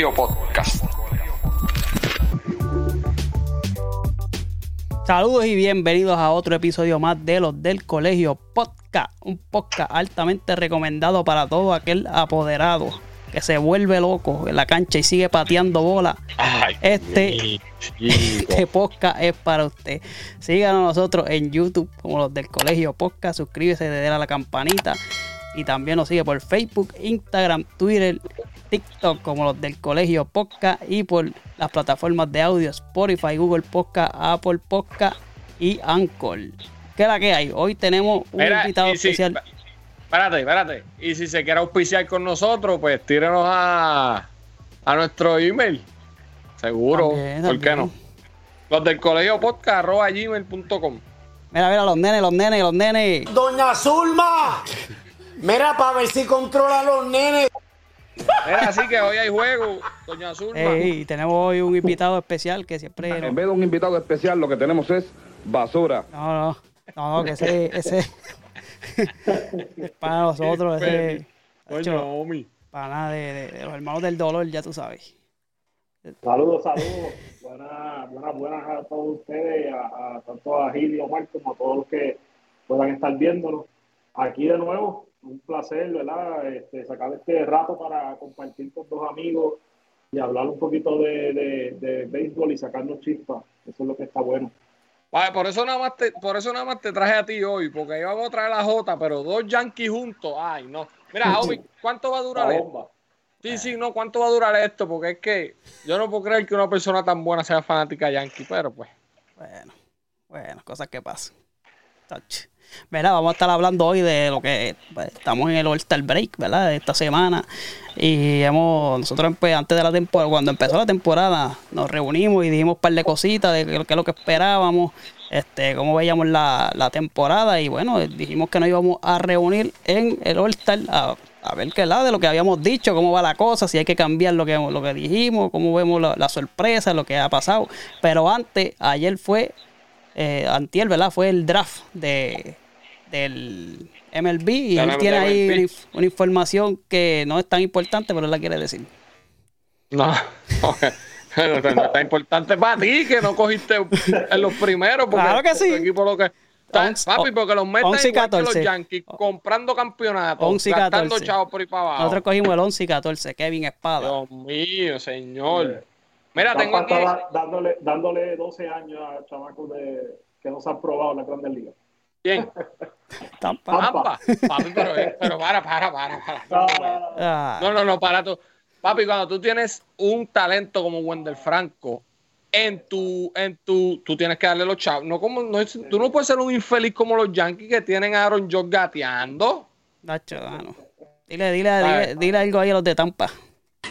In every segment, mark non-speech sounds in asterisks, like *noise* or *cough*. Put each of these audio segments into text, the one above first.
Colegio Podcast. Saludos y bienvenidos a otro episodio más de los del Colegio Podcast. Un podcast altamente recomendado para todo aquel apoderado que se vuelve loco en la cancha y sigue pateando bola. Ay, Este, este podcast es para usted. Síganos nosotros en YouTube como los del Colegio Podcast. Suscríbese, dale a la campanita. Y también nos sigue por Facebook, Instagram, Twitter, TikTok como los del Colegio Podcast. Y por las plataformas de audio Spotify, Google Podcast, Apple Podcast y Anchor. ¿Qué es la que hay? Hoy tenemos un Mira, invitado si- especial. espérate, espérate. Y si se quiere auspiciar con nosotros, pues tírenos a, a nuestro email. Seguro. También, ¿Por qué no? Los del colegio podcast arroba gmail.com. Mira, mira, los nenes, los nenes, los nenes. Doña Zulma, mira para ver si controla a los nenes. Era así que hoy hay juego, doña Zulma. Ey, tenemos hoy un invitado especial que siempre. En vez de un invitado especial, lo que tenemos es basura. No, no, no, no, que ese, ese *laughs* es para nosotros, ese, para nada de, de- de los hermanos del dolor, ya tú sabes. Saludos, saludos. Buenas, buenas, buenas a todos ustedes, a, a- tanto a Gil y Omar como a todos los que puedan estar viéndonos. Aquí de nuevo, un placer, ¿verdad? Este, sacar este rato para compartir con dos amigos y hablar un poquito de, de, de béisbol y sacarnos chispas. Eso es lo que está bueno. Vale, por eso nada más te, por eso nada más te traje a ti hoy, porque íbamos a traer a Jota, pero dos Yankees juntos. Ay, no. Mira, homie, ¿cuánto va a durar La esto? bomba. Sí, sí, no, ¿cuánto va a durar esto? Porque es que yo no puedo creer que una persona tan buena sea fanática de Yankee, pero pues. Bueno, bueno, cosas que pasan. Touch. Mira, vamos a estar hablando hoy de lo que pues, estamos en el All-Star Break, ¿verdad? Esta semana. Y hemos, nosotros pues, antes de la temporada, cuando empezó la temporada, nos reunimos y dijimos un par de cositas de qué es lo que esperábamos, este, cómo veíamos la, la temporada. Y bueno, dijimos que nos íbamos a reunir en el All-Star a, a ver qué lado de lo que habíamos dicho, cómo va la cosa, si hay que cambiar lo que, lo que dijimos, cómo vemos la, la sorpresa, lo que ha pasado. Pero antes, ayer fue eh, Antier, ¿verdad? Fue el draft de, del MLB y él tiene ahí una, una información que no es tan importante, pero él la quiere decir. No, *laughs* no, no está importante para ti que no cogiste en los primeros. Porque Claro que sí. equipo lo que. Once- papi, porque los metes 11 y igual que 14. los Yankees, comprando campeonatos, 11 y gastando 14. chavos por ahí para abajo. Nosotros cogimos el 11 y 14, Kevin Espada. Dios mío, señor. Mira, tengo aquí. dándole, dándole 12 años a chamacos de, que no se han probado en la Grandes Ligas. ¿Quién? Tampa. Tampa. Papi, pero, eh, pero para, para, para, para. No, no, no, no. Ah, No, no, no, para tú. Papi, cuando tú tienes un talento como Wendell Franco, en tu, en tu, tú tienes que darle los chavos. No como, no, es- tú no puedes ser un infeliz como los Yankees que tienen a Aaron George gateando. Nacho, ah, no. Dile, dile, dile, dile algo ahí a los de Tampa.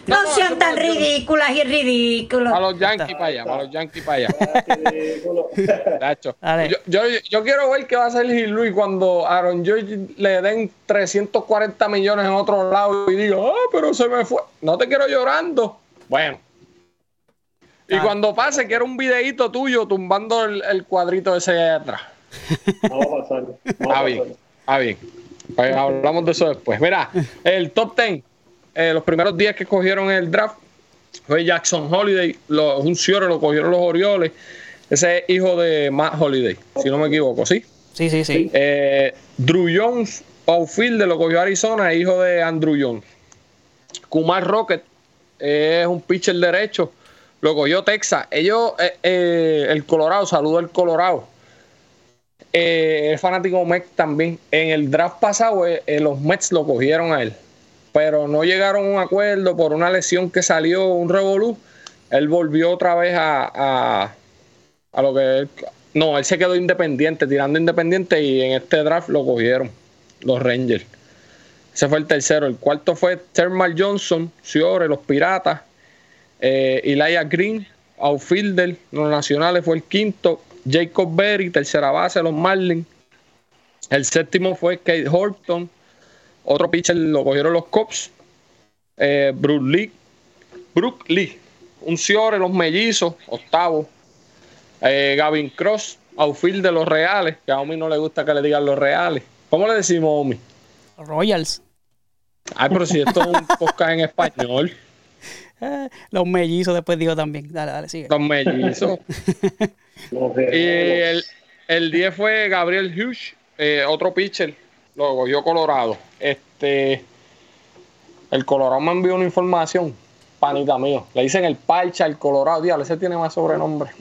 No sean tan ridículas y ridículos. A los Yankees para allá, para los Yankees para allá. *laughs* Yo, yo, yo quiero ver qué va a hacer Gil Luis cuando Aaron George le den 340 millones en otro lado y diga, ah, pero se me fue. No te quiero llorando. Bueno. Y Ah. cuando pase, quiero un videíto tuyo tumbando el, el cuadrito ese de atrás. *laughs* No va a pasar. No va Está a bien, está bien. Pues hablamos de eso después. Mira, el top 10, eh, los primeros días que cogieron el draft fue Jackson Holiday, lo- un Ciore lo cogieron los Orioles. Ese es hijo de Matt Holiday, si no me equivoco, ¿sí? Sí, sí, sí. Eh, Drew Jones, outfielder, lo cogió Arizona, hijo de Andrew Jones. Kumar Rocket es un pitcher derecho, lo cogió Texas. Ellos, eh, eh, el Colorado, saludo al Colorado. Es fanático Mets también. En el draft pasado, los Mets lo cogieron a él, pero no llegaron a un acuerdo por una lesión que salió, un revolú. Él volvió otra vez a, a, a lo que él- no, él se quedó independiente, tirando independiente y en este draft lo cogieron los Rangers. Ese fue el tercero. El cuarto fue Thermal Johnson, Ciore, los Piratas. Eh, Green, outfielder, los Nacionales fue el quinto. Jacob Berry, tercera base, los Marlins. El séptimo fue Kate Horton. Otro pitcher lo cogieron los Cubs. Eh, Brook Lee, Brook Lee, un Ciore, los Mellizos, octavo. Eh, Gavin Cross, outfield de los Reales, que a Omi no le gusta que le digan los Reales. ¿Cómo le decimos, Omi? Royals. Ay, pero si esto es un *laughs* podcast en español. Eh, los mellizos después digo también. Dale, dale, sigue. Los mellizos. *laughs* Y el, el 10 fue Gabriel Hughes, eh, otro pitcher. Lo cogió Colorado. Este. El Colorado me envió una información. Panita mío. Le dicen el Parcha, el Colorado. Diablo, ese tiene más sobrenombre.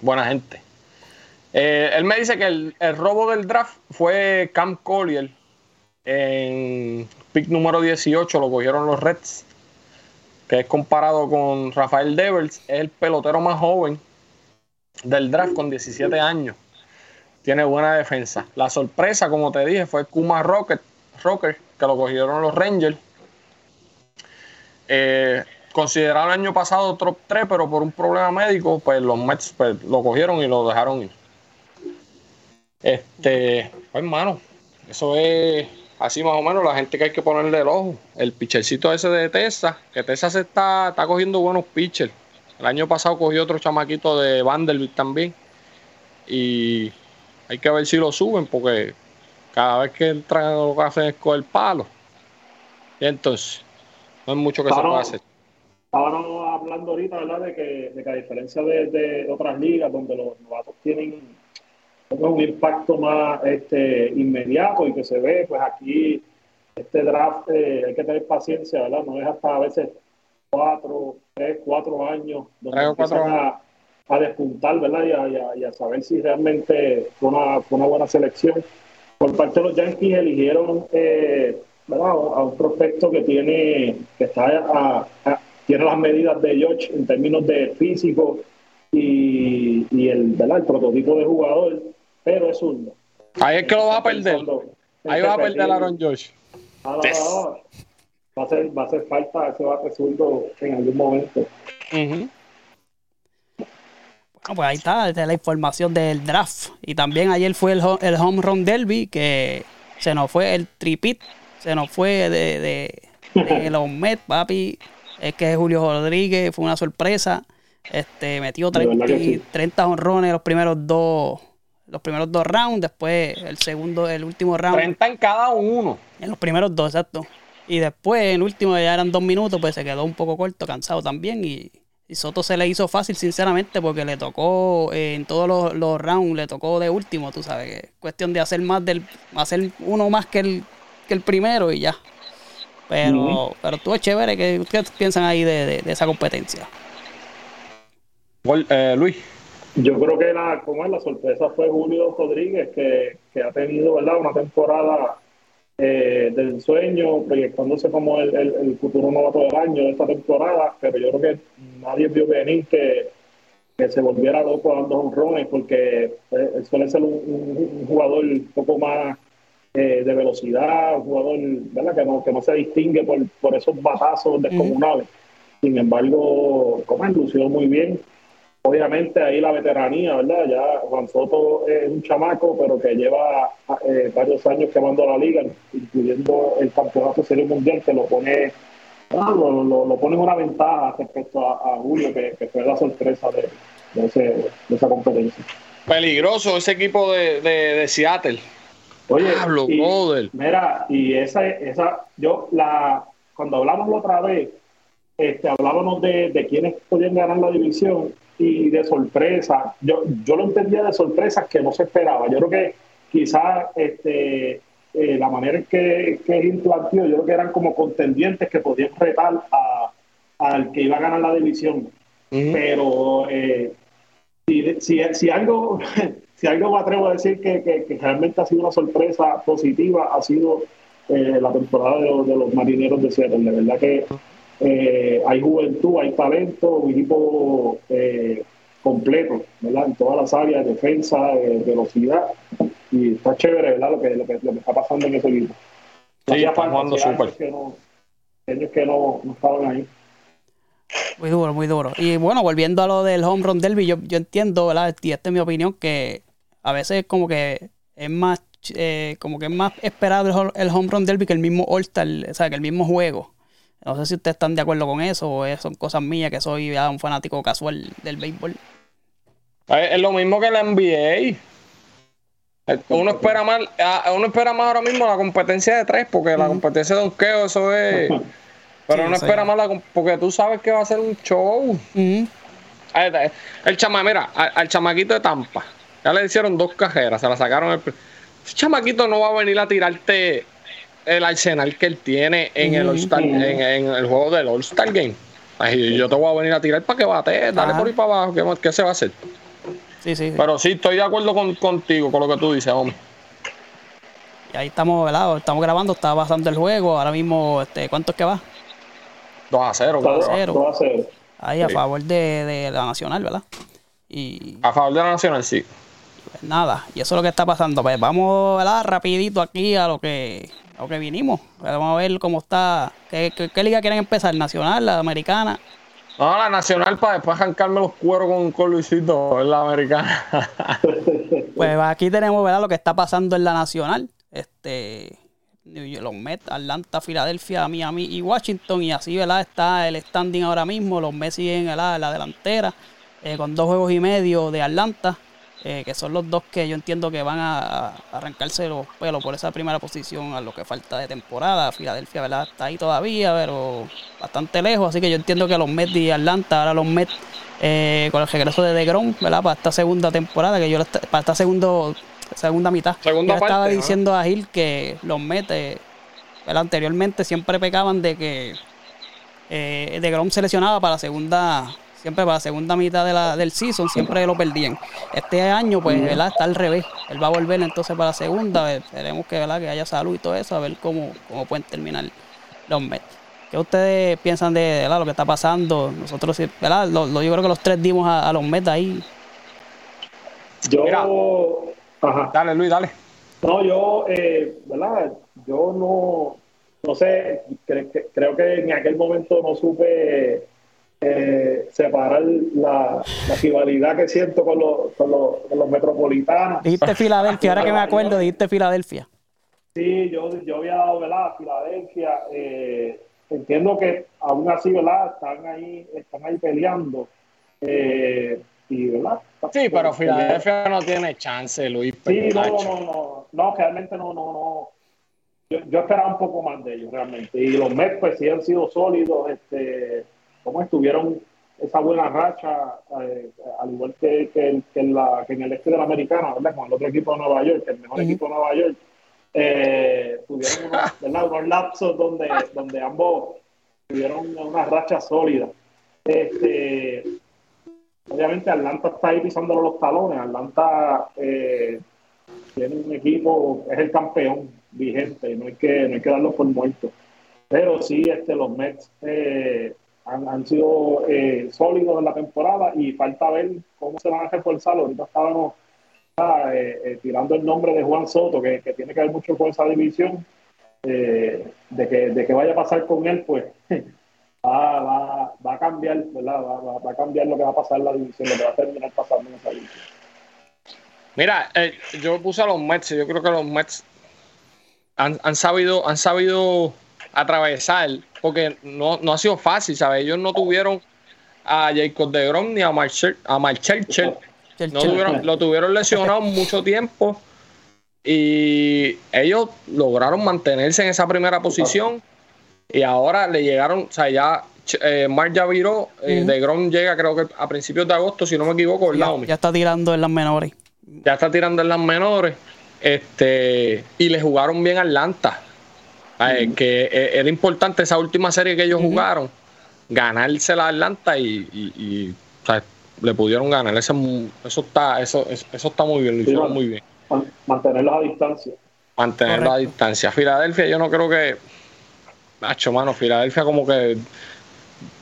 Buena gente. Eh, él me dice que el, el robo del draft fue Cam Collier. En pick número 18 lo cogieron los Reds. Que es comparado con Rafael Devers. Es el pelotero más joven del draft con 17 años. Tiene buena defensa. La sorpresa, como te dije, fue Kuma Rocket, Rocker, que lo cogieron los Rangers. Eh, considerado el año pasado top 3, pero por un problema médico, pues los Mets pues, lo cogieron y lo dejaron ir. Este, pues, hermano, eso es así más o menos la gente que hay que ponerle el ojo. El pitchercito ese de Tessa, que Tessa se está, está cogiendo buenos pitchers. El año pasado cogió otro chamaquito de Vanderbilt también. Y hay que ver si lo suben, porque cada vez que entran lo que hacen es coger palo. Y entonces, no hay mucho que se Claro. pueda hacer. Estábamos hablando ahorita, ¿verdad? De que, de que a diferencia de, de otras ligas donde los novatos tienen un impacto más este, inmediato y que se ve, pues aquí este draft eh, hay que tener paciencia, ¿verdad? No es hasta a veces cuatro, tres, cuatro años donde cuatro empiezan a, a despuntar, ¿verdad? Y a, y a- y a saber si realmente fue una, fue una buena selección. Por parte de los Yankees eligieron eh, ¿verdad? a un prospecto que tiene que está a- a- tiene las medidas de George en términos de físico y, y el, ¿verdad? el prototipo de jugador, pero es zurdo. Ahí es que lo vas a perder. Ahí vas a perder a Aaron Josh. Ah, no, no, no. Va a hacer, va a hacer falta ese bate zurdo en algún momento. Bueno, pues ahí está, esta es la información del draft. Y también ayer fue el, el home run derby, que se nos fue el tripit, se nos fue de, de, de *laughs* los Mets, papi. Es que Julio Rodríguez fue una sorpresa. Este, metió De verdad 30, que sí. 30 honrones los primeros dos los primeros dos rounds, después el segundo, el último round. 30 en cada uno. En los primeros dos, exacto. Y después, en el último, ya eran dos minutos, pues se quedó un poco corto, cansado también. Y, y Soto se le hizo fácil, sinceramente, porque le tocó eh, en todos los, los rounds, le tocó de último, tú sabes. Que es cuestión de hacer más del. hacer uno más que el, que el primero y ya. Pero, pero estuvo chévere. ¿Qué, qué piensan ahí de, de- de esa competencia? Gol- eh, Luis. Yo creo que la, como es, la sorpresa fue Julio Rodríguez, que, que ha tenido ¿verdad? una temporada eh, del sueño, proyectándose como el, el- el futuro novato del año de esta temporada, pero yo creo que nadie vio venir que, que se volviera loco dando honrones, porque eh, él suele ser un, un- un jugador un poco más eh, de velocidad, un jugador ¿verdad? Que, no, que no se distingue por, por esos batazos descomunales. Sin embargo, como lució muy bien, obviamente ahí la veteranía, ¿verdad? Ya Juan Soto es un chamaco, pero que lleva eh, varios años quemando la liga, incluyendo el campeonato serie mundial, que lo pone, ah, lo, lo- lo pone en una ventaja respecto a, a Julio, que, que fue la sorpresa de, de ese- de esa competencia. Peligroso ese equipo de, de, de Seattle. Oye, Diablo, y- mira, y esa, esa, yo la, cuando hablamos la otra vez, este, hablábamos de, de quiénes podían ganar la división y de sorpresa. Yo, yo lo entendía de sorpresas que no se esperaba. Yo creo que quizás este, eh, la manera en que, que Gil planteó, yo creo que eran como contendientes que podían retar a, al que iba a ganar la división. Pero eh, si, si, si algo *laughs* si algo me atrevo a decir que, que- que realmente ha sido una sorpresa positiva ha sido eh, la temporada de los, de los marineros de Seattle de verdad que eh, hay juventud hay talento un equipo eh, completo ¿verdad? en todas las áreas defensa eh, velocidad y está chévere ¿verdad? Lo, que, lo, que, lo que está pasando en ese equipo Sí, están jugando súper. que no- años que no, no estaban ahí Muy duro, muy duro. Y bueno, volviendo a lo del home run derby, yo, yo entiendo, ¿verdad? Y esta es mi opinión, que a veces como que es más, eh, como que es más esperado el, home- el home run derby que el mismo All-Star, o sea, que el mismo juego. No sé si ustedes están de acuerdo con eso o es- son cosas mías que soy ya un fanático casual del béisbol. Es, lo mismo que la NBA. Eh, Uno espera más, ah, uno espera más ahora mismo la competencia de tres, porque la competencia de donkeo, eso es. *laughs* Pero Sí, no sí. espera más la com- porque tú sabes que va a ser un show. Está. El chama, mira, al, al chamaquito de Tampa, ya le hicieron dos cajeras, se la sacaron. El, ese chamaquito no va a venir a tirarte el arsenal que él tiene en el All-Star, en, en el juego del All-Star Game. Ay, yo te voy a venir a tirar para que bate, dale Ajá. por ahí para abajo, ¿qué, se va a hacer? Sí, sí. sí. Pero sí, estoy de acuerdo con- contigo, con lo que tú dices, hombre. Y ahí estamos, ¿verdad? Estamos grabando, está pasando el juego. Ahora mismo, este, ¿cuánto es que va? 2 a 0, Todo, cabrón. cero. todo a cero. Ahí a Sí. favor de, de la Nacional, ¿verdad? Y A favor de la Nacional, sí. pues, nada, y eso es lo que está pasando. Pues vamos, ¿verdad? Rapidito aquí a lo que, a lo que vinimos. Vamos a ver cómo está. ¿Qué, qué, qué liga quieren empezar? ¿Nacional, la americana? No, la Nacional para después arrancarme los cueros con, con Luisito, en la americana. *laughs* Pues aquí tenemos, ¿verdad? Lo que está pasando en la Nacional. Este. Los Mets, Atlanta, Filadelfia, Miami y Washington. Y así, ¿verdad? Está el standing ahora mismo. Los Mets siguen en la delantera. eh, con dos juegos y medio de Atlanta. Eh, que son los dos que yo entiendo que van a, arrancarse los pelos por esa primera posición a lo que falta de temporada. Filadelfia, ¿verdad? Está ahí todavía, pero bastante lejos. Así que yo entiendo que los Mets y Atlanta, ahora los Mets eh, con el regreso de DeGrom, ¿verdad? Para esta segunda temporada, que yo para esta segundo, segunda mitad. Segunda yo estaba parte, ¿no? diciendo a Gil que los Mets, eh, ¿verdad? anteriormente siempre pecaban de que eh, DeGrom se lesionaba para la segunda, siempre para la segunda mitad de la, del season, siempre lo perdían. Este año, pues, ¿verdad? Está al revés. Él va a volver entonces para la segunda. Esperemos que, ¿verdad? que haya salud y todo eso, a ver cómo, cómo pueden terminar los Mets. ¿Qué ustedes piensan de ¿verdad? lo que está pasando? Nosotros, sí, ¿verdad? Lo- lo- yo creo que los tres dimos a, a los Mets ahí. Yo, Mira. ajá. dale, Luis, dale. No, yo, eh, ¿verdad? Yo no, no sé, cre- que- creo que en aquel momento no supe eh, separar la, la rivalidad que siento con los, con los, con los metropolitanos. Dijiste Filadelfia, ahora que me acuerdo, dijiste Filadelfia. Sí, yo, yo había dado, ¿verdad? a Filadelfia. eh, entiendo que aún así, ¿verdad? Están ahí, están ahí peleando. eh, y, ¿verdad? Sí, pero Filadelfia no tiene chance, Luis. Sí, no, no, no, no, realmente no, no, no. Yo, yo esperaba un poco más de ellos, realmente. Y los Mets, pues sí han sido sólidos, este, como estuvieron esa buena racha, eh, al igual que, que, en- que en la, que en el este de la americana, ¿verdad? Con el otro equipo de Nueva York, el mejor equipo de Nueva York, eh, tuvieron unos, *laughs* ¿verdad? unos lapsos donde, donde ambos tuvieron una racha sólida. Este, obviamente Atlanta está ahí pisándole los talones. Atlanta eh, tiene un equipo, es el campeón vigente, no hay que, no hay que darlo por muerto. Pero sí, este, los Mets eh, han, sido eh, sólidos en la temporada y falta ver cómo se van a reforzar. Ahorita estábamos ah, eh, eh, tirando el nombre de Juan Soto, que, que tiene que ver mucho con esa división. eh, de, que, de que vaya a pasar con él, pues *laughs* va, va, va a cambiar, ¿verdad? Va, va- a cambiar lo que va a pasar en la división, lo que va a terminar pasando en esa división. Mira, yo puse a los Mets, yo creo que los Mets han, han sabido, han sabido atravesar, porque no, no ha sido fácil, ¿sabes? Ellos no tuvieron a Jacob de Grom ni a Marcel, a Marcel No tuvieron, lo tuvieron lesionado mucho tiempo y ellos lograron mantenerse en esa primera posición y ahora le llegaron, o sea, ya eh, Mark ya viró, eh, de Grom llega creo que a principios de agosto, si no me equivoco, ¿verdad, Ya, ya está tirando en las menores. ya está tirando en las menores. Este, y le jugaron bien a Atlanta. Eh, Que eh, era importante esa última serie que ellos jugaron, ganársela a Atlanta y, y- y, o sea, le pudieron ganar. Ese, eso está, eso, eso está muy bien, lo hicieron muy bien. Man- Mantenerlos a distancia. Mantener la Correcto. distancia. Filadelfia, yo no creo que. Nacho, mano, Filadelfia como que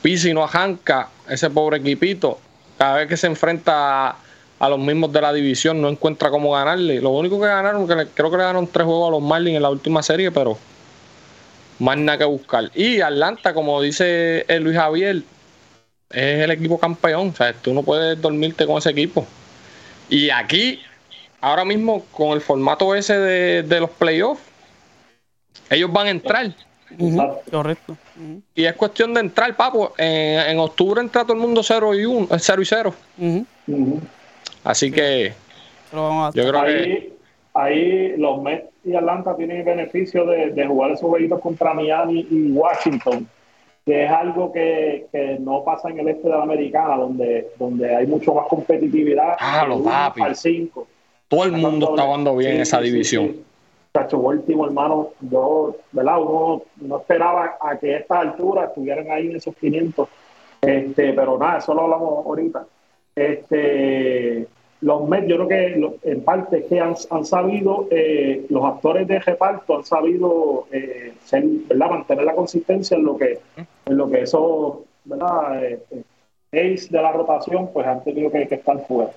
pisa y no arranca ese pobre equipito. Cada vez que se enfrenta a, a los mismos de la división, no encuentra cómo ganarle. Lo único que ganaron, que le- creo que le ganaron tres juegos a los Marlins en la última serie, pero más nada que buscar. Y Atlanta, como dice el Luis Javier, es el equipo campeón. O sea, tú no puedes dormirte con ese equipo. Y aquí, ahora mismo, con el formato ese de, de los playoffs, ellos van a entrar. Correcto. Y es cuestión de entrar, papo. En, en octubre entra todo el mundo 0 y 1, 0 y 0. ujú. Ujú. Así que Pero vamos a yo creo que Ahí, los Mets y Atlanta tienen el beneficio de, de jugar esos jueguitos contra Miami y Washington. que es algo que, que no pasa en el este de la americana, donde, donde hay mucho más competitividad. Ah, los papi. Al 5. Todo el mundo está jugando bien en esa división. Cacho último, hermano, yo, ¿verdad? Uno no esperaba a que a estas alturas estuvieran ahí en esos 500. Este, pero nada, eso lo hablamos ahorita. Este, los Mets, yo creo que lo- en parte es que han, han sabido, eh, los actores de reparto han sabido eh, ser, ¿verdad? mantener la consistencia en lo que, en lo que esos, ¿verdad? Eh, eh, ace de la rotación, pues han tenido que, que estar fuera.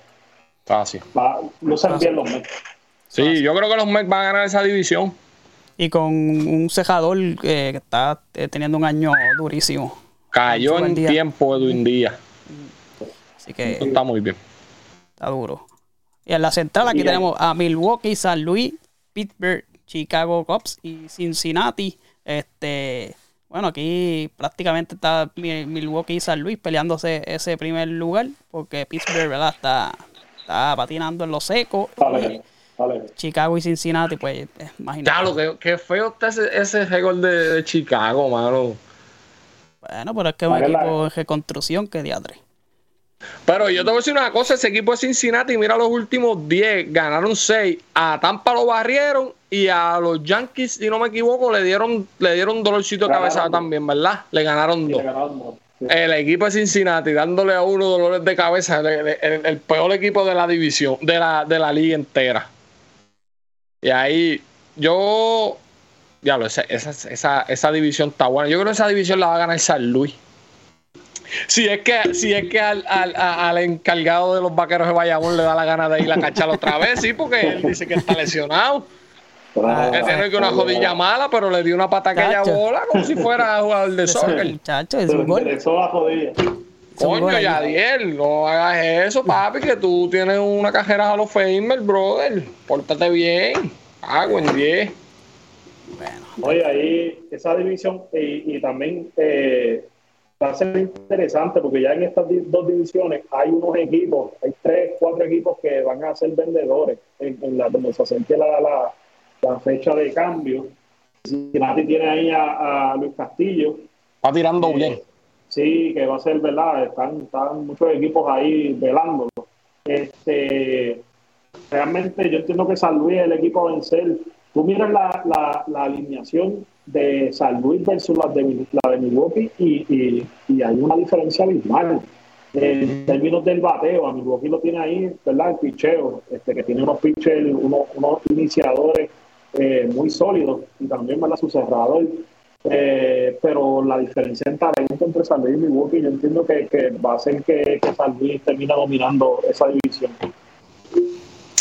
Fácil. Va, lucen bien los Mets. Sí, yo creo que los Mets van a ganar esa división. Y con un cejador eh, que está eh, teniendo un año durísimo. Cayó en día. tiempo Edwin Díaz. Así que Eso está muy bien. Está duro. Y en la central aquí tenemos a Milwaukee, San Luis, Pittsburgh, Chicago Cubs y Cincinnati. Este, bueno, aquí prácticamente está Mi- Milwaukee y San Luis peleándose ese primer lugar porque Pittsburgh ¿verdad? Está, está patinando en lo seco. Vale, vale. Chicago y Cincinnati, pues, eh, imagínate. Ya, lo que, que feo está ese, ese récord de, de Chicago, mano. Bueno, pero es que es un Vale, equipo en reconstrucción que diadre. Pero yo te voy a decir una cosa, ese equipo de Cincinnati, mira los últimos 10, ganaron 6, a Tampa lo barrieron y a los Yankees, si no me equivoco, le dieron le dieron dolorcito de cabeza también, ¿verdad? Le ganaron Sí, dos. le ganaron dos. Sí. El equipo de Cincinnati dándole a uno dolores de cabeza, el, el- el- el peor equipo de la división, de la, de la liga entera. Y ahí, yo, diablo, esa, esa, esa, esa división está buena. Yo creo que esa división la va a ganar San Luis. Si es que, si es que al, al- a- al encargado de los vaqueros de Bayamón le da la gana de ir a cachar otra vez, sí, porque él dice que está lesionado. Ah, Que tiene que una jodilla mala, pero le dio una pata a aquella Cacho. bola como si fuera jugador de soccer. Muchacho, es un gol. la jodilla. Coño. Yadiel, no hagas eso, papi, que tú tienes una cajera Hall of Famer, brother. Pórtate bien. Hago en 10. Oye, ahí esa división y, y también eh, va a ser interesante porque ya en estas dos divisiones hay unos equipos, hay tres, cuatro equipos que van a ser vendedores en, en la, donde se acerque la, la, la fecha de cambio. Cincinnati tiene ahí a, a Luis Castillo. Está tirando Eh, bien. Sí, que va a ser verdad. Están, están muchos equipos ahí velándolo. Este, realmente yo entiendo que San Luis es el equipo a vencer. Tú miras la, la, la alineación de San Luis versus la de, la de Milwaukee y, y, y hay una diferencia abismal. En términos del bateo, a Milwaukee lo tiene ahí, ¿verdad? El picheo, este, que tiene unos pitchers, unos, unos iniciadores eh, muy sólidos y también, ¿verdad? Su cerrador. Eh, pero la diferencia en talento entre San Luis y Milwaukee, yo entiendo que, que va a hacer que, que San Luis termine dominando esa división.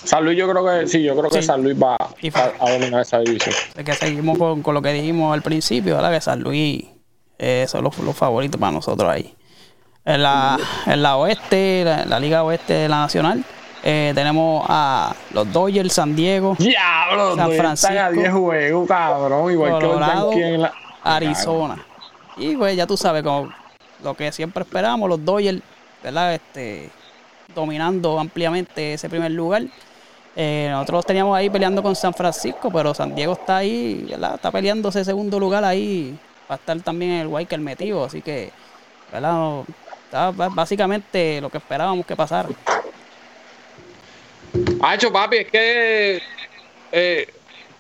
San Luis, yo creo que sí, yo creo que Sí. San Luis va a, a dominar esa división. de que seguimos con, con lo que dijimos al principio, ¿verdad? Que San Luis eh, son los, los favoritos para nosotros ahí. En la, en la oeste, la, la liga oeste de la nacional, eh, tenemos a los Dodgers, San Diego, Diablo, San estás a Francisco, 10 juegos, cabrón. Igual que Colorado, Yankees en la. Arizona. Y pues ya tú sabes, como lo que siempre esperamos, los Dodgers, ¿verdad? Este, dominando ampliamente ese primer lugar. Eh, nosotros los teníamos ahí peleando con San Francisco, pero San Diego está ahí, ¿verdad? Está peleando ese segundo lugar ahí. Va a estar también en el Wiker metido, así que, ¿verdad? No, está básicamente lo que esperábamos que pasara. Hacho, papi, es que eh,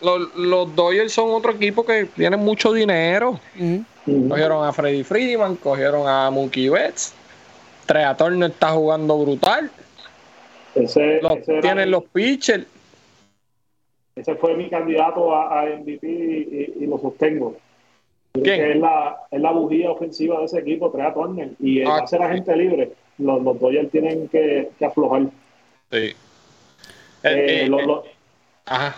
los, los Dodgers son otro equipo que tienen mucho dinero. Cogieron a Freddy Freeman, cogieron a Mookie Betts. Trea Turner está jugando brutal. Ese, Los- ese tienen los pitchers. ese fue mi candidato a, a MVP y, y lo sostengo. ¿Quién? es la, es la bujía ofensiva de ese equipo, Trea Turner. Y Ah. va a ser agente libre. Los, los Dodgers tienen que, que aflojar. Sí. Eh, Eh, eh, los, eh, los- ajá.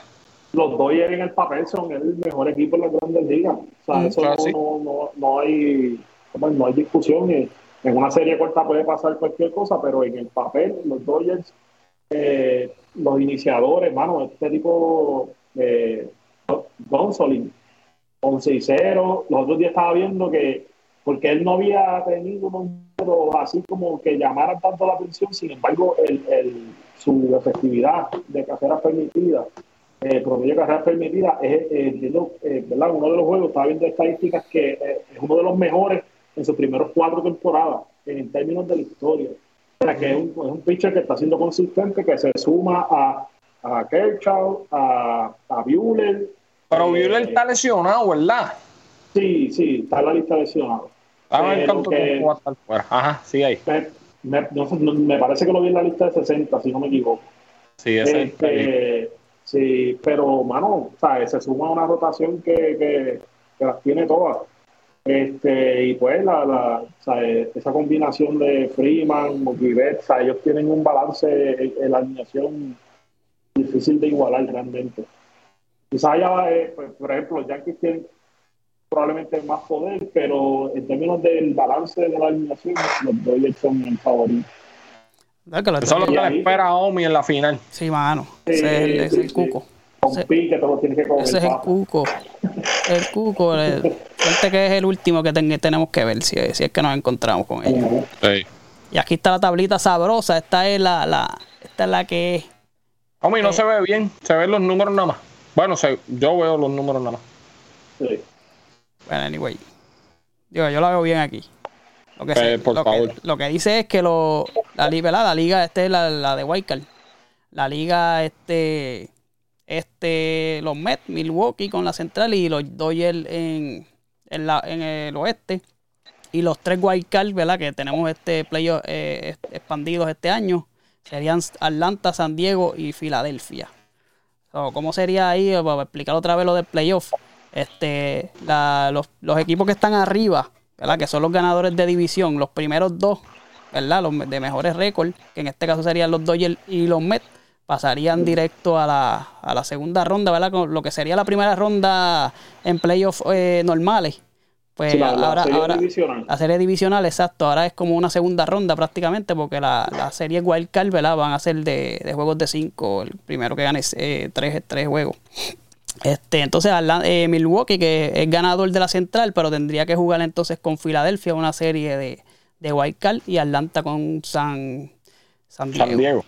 los Dodgers en el papel son el mejor equipo en las grandes ligas. O sea, Mm, eso claro, no, sí. no, no, no hay no hay discusión. En una serie corta puede pasar cualquier cosa, pero en el papel, los Dodgers, eh, los iniciadores, hermano, este tipo de Gonsolin, 11 y 0. Los otros días estaba viendo que, porque él no había tenido números así como que llamaran tanto la atención, sin embargo, el, el- su efectividad de carreras permitidas, eh, promedio de carreras permitidas, es, eh, entiendo, eh, ¿verdad? uno de los juegos, estaba viendo estadísticas que eh, es uno de los mejores en sus primeros cuatro temporadas en términos de la historia. Sea, que es un, es un pitcher que está siendo consistente, que se suma a, a Kershaw, a, a Buehler. Pero Eh, Buehler está lesionado, ¿verdad? Sí, sí, está en la lista. A ver Pero cuánto que- va a estar fuera. Ajá, sigue ahí. Me, me- no sé, no- me parece que lo vi en la lista de 60, si no me equivoco. Sí, ese. Este, sí, pero, mano, ¿sabes? se suma una rotación que, que, que las tiene todas. Este, y pues la, la, ¿sabes? esa combinación de Freeman, Mokivet, ellos tienen un balance en, la alineación difícil de igualar realmente. Quizás ya, eh, pues, por ejemplo, los Yankees tienen probablemente más poder, pero en términos del balance de la alineación, los Dodgers son el favorito. ¿Verdad que lo- Eso es lo que le espera a Omi en la final. Sí, mano. Ese es el, ese el sí, sí. cuco. Con Ese- pique, te lo tienes que comer. Ese es el cuco. El cuco. el- Suerte que es el último que ten- tenemos que ver si, si es que nos encontramos con ellos. Y aquí está la tablita sabrosa. Esta es la, la, esta es la que es. Omi no se ve bien, se ven los números nada más. Bueno, se- yo veo los números nada más. Sí. Bueno, anyway. Digo, yo la veo bien aquí. Lo que, Eh, se- por lo favor. que, lo que dice es que lo, la, ¿verdad? la liga, este es la, la de Wildcard. La liga, este, este, los Mets, Milwaukee con la central y los Dodgers en, en, la, en el oeste. Y los tres Wildcard, ¿verdad? Que tenemos este playoff eh, expandidos este año. Serían Atlanta, San Diego y Filadelfia. ¿Cómo sería ahí? Para explicar otra vez lo del playoff. Este, la- los, los equipos que están arriba, ¿verdad? Que son los ganadores de división, los primeros dos, ¿verdad? Los de mejores récords, que en este caso serían los Dodgers y los Mets, pasarían directo a la, a la segunda ronda, ¿verdad? Con lo que sería la primera ronda en playoffs eh, normales. Pues Sí, la- la ahora, serie ahora divisional. la serie divisional, exacto, ahora es como una segunda ronda prácticamente, porque la, la serie Wild Card, ¿verdad? Van a ser de, de juegos de cinco, el primero que gane eh, tres, tres juegos. Este, entonces eh, Milwaukee, que es ganador de la central, pero tendría que jugar entonces con Filadelfia una serie de, de Wild Card y Atlanta con San, San Diego. San Diego.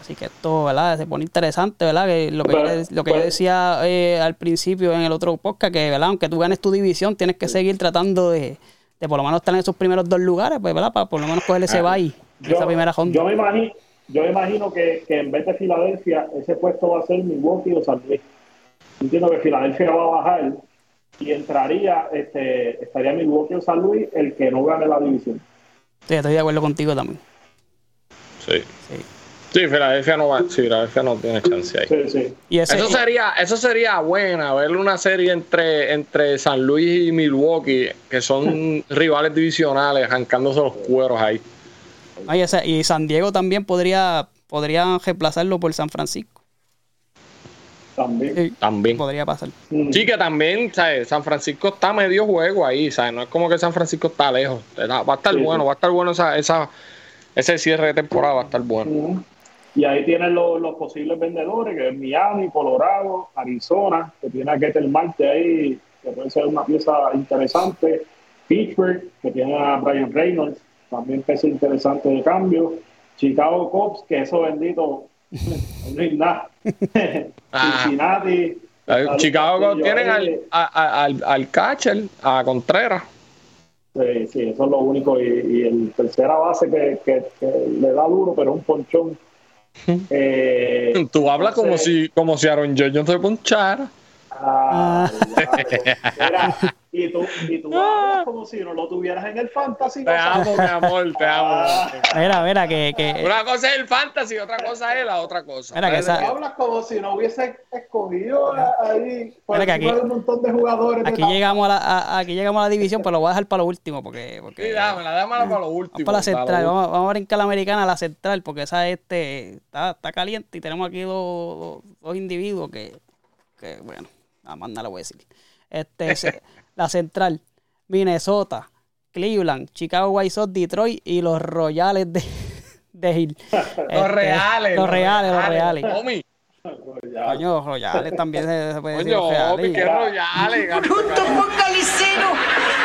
Así que esto, ¿verdad? Se pone interesante, ¿verdad? Que lo que, Pero, yo, lo que yo pues- decía eh, al principio en el otro podcast, que, ¿verdad? Aunque tú ganes tu división, tienes que seguir tratando de, de por lo menos estar en esos primeros dos lugares, pues, ¿verdad? Para por lo menos coger ese bye en esa primera ronda. yo me imagino, yo me imagino que, que en vez de Filadelfia, ese puesto va a ser Milwaukee o San Luis. Entiendo que Filadelfia va a bajar y entraría, este, estaría Milwaukee o San Luis el que no gane la división. Sí, estoy de acuerdo contigo también. Sí. Sí. Sí, Filadelfia no va, sí, Filadelfia no tiene chance ahí. Sí, sí. Y ese, Eso sería, eso sería buena, ver una serie entre, entre San Luis y Milwaukee, que son rivales divisionales, arrancándose los cueros ahí. y, ese- y San Diego también podría, podría reemplazarlo por San Francisco. También. Sí, También. podría pasar. Mm. Sí, que también, ¿sabes? San Francisco está medio juego ahí, ¿sabes? No es como que San Francisco está lejos. Va a estar Sí, bueno, sí. va a estar bueno esa, esa, ese cierre de temporada, va a estar bueno. Y ahí tienen los, los posibles vendedores, que es Miami, Colorado, Arizona, que tiene a Ketel Marte ahí, que puede ser una pieza interesante. Pittsburgh, que tiene a Brian Reynolds, también pieza interesante de cambio. Chicago Cubs, que eso bendito, *laughs* no hay nada. *laughs* Ah. Cincinnati. Eh, Chicago Castillo tienen al, a- a- al, al catcher, a Contreras. Sí, sí, eso es lo único. Y, y el tercera base que, que- que le da duro, pero es un ponchón. *laughs* Eh, Tú hablas como si, como si Aaron Judge se ponchara. Ah, Mira, y tú, y tú hablas como si no lo tuvieras en el fantasy. Te amo, mi amor, te amo. Ah, Mira, mira, que, que Una cosa es el fantasy, otra cosa es la otra cosa. Mira que tú esa- hablas como si no hubiese escogido ahí por Mira aquí- un montón de jugadores. de aquí la- llegamos a la, a- aquí llegamos a la división, pero lo voy a dejar para lo último, porque, porque Sí, dámela, dámela para lo último. Vamos para la central, para lo vamos, vamos a brincar la americana a la central, porque esa este está, está caliente y tenemos aquí dos, dos- dos individuos que, que, bueno, nada más nada le voy a decir. Este, *laughs* la central, Minnesota, Cleveland, Chicago White Sox, Detroit y los Royales de, *laughs* de Hill. Los Este, reales. Los reales, los reales. Homie, Ya. Coño, los Royales también se, se puede decir. coño, los homie, qué reales. royales.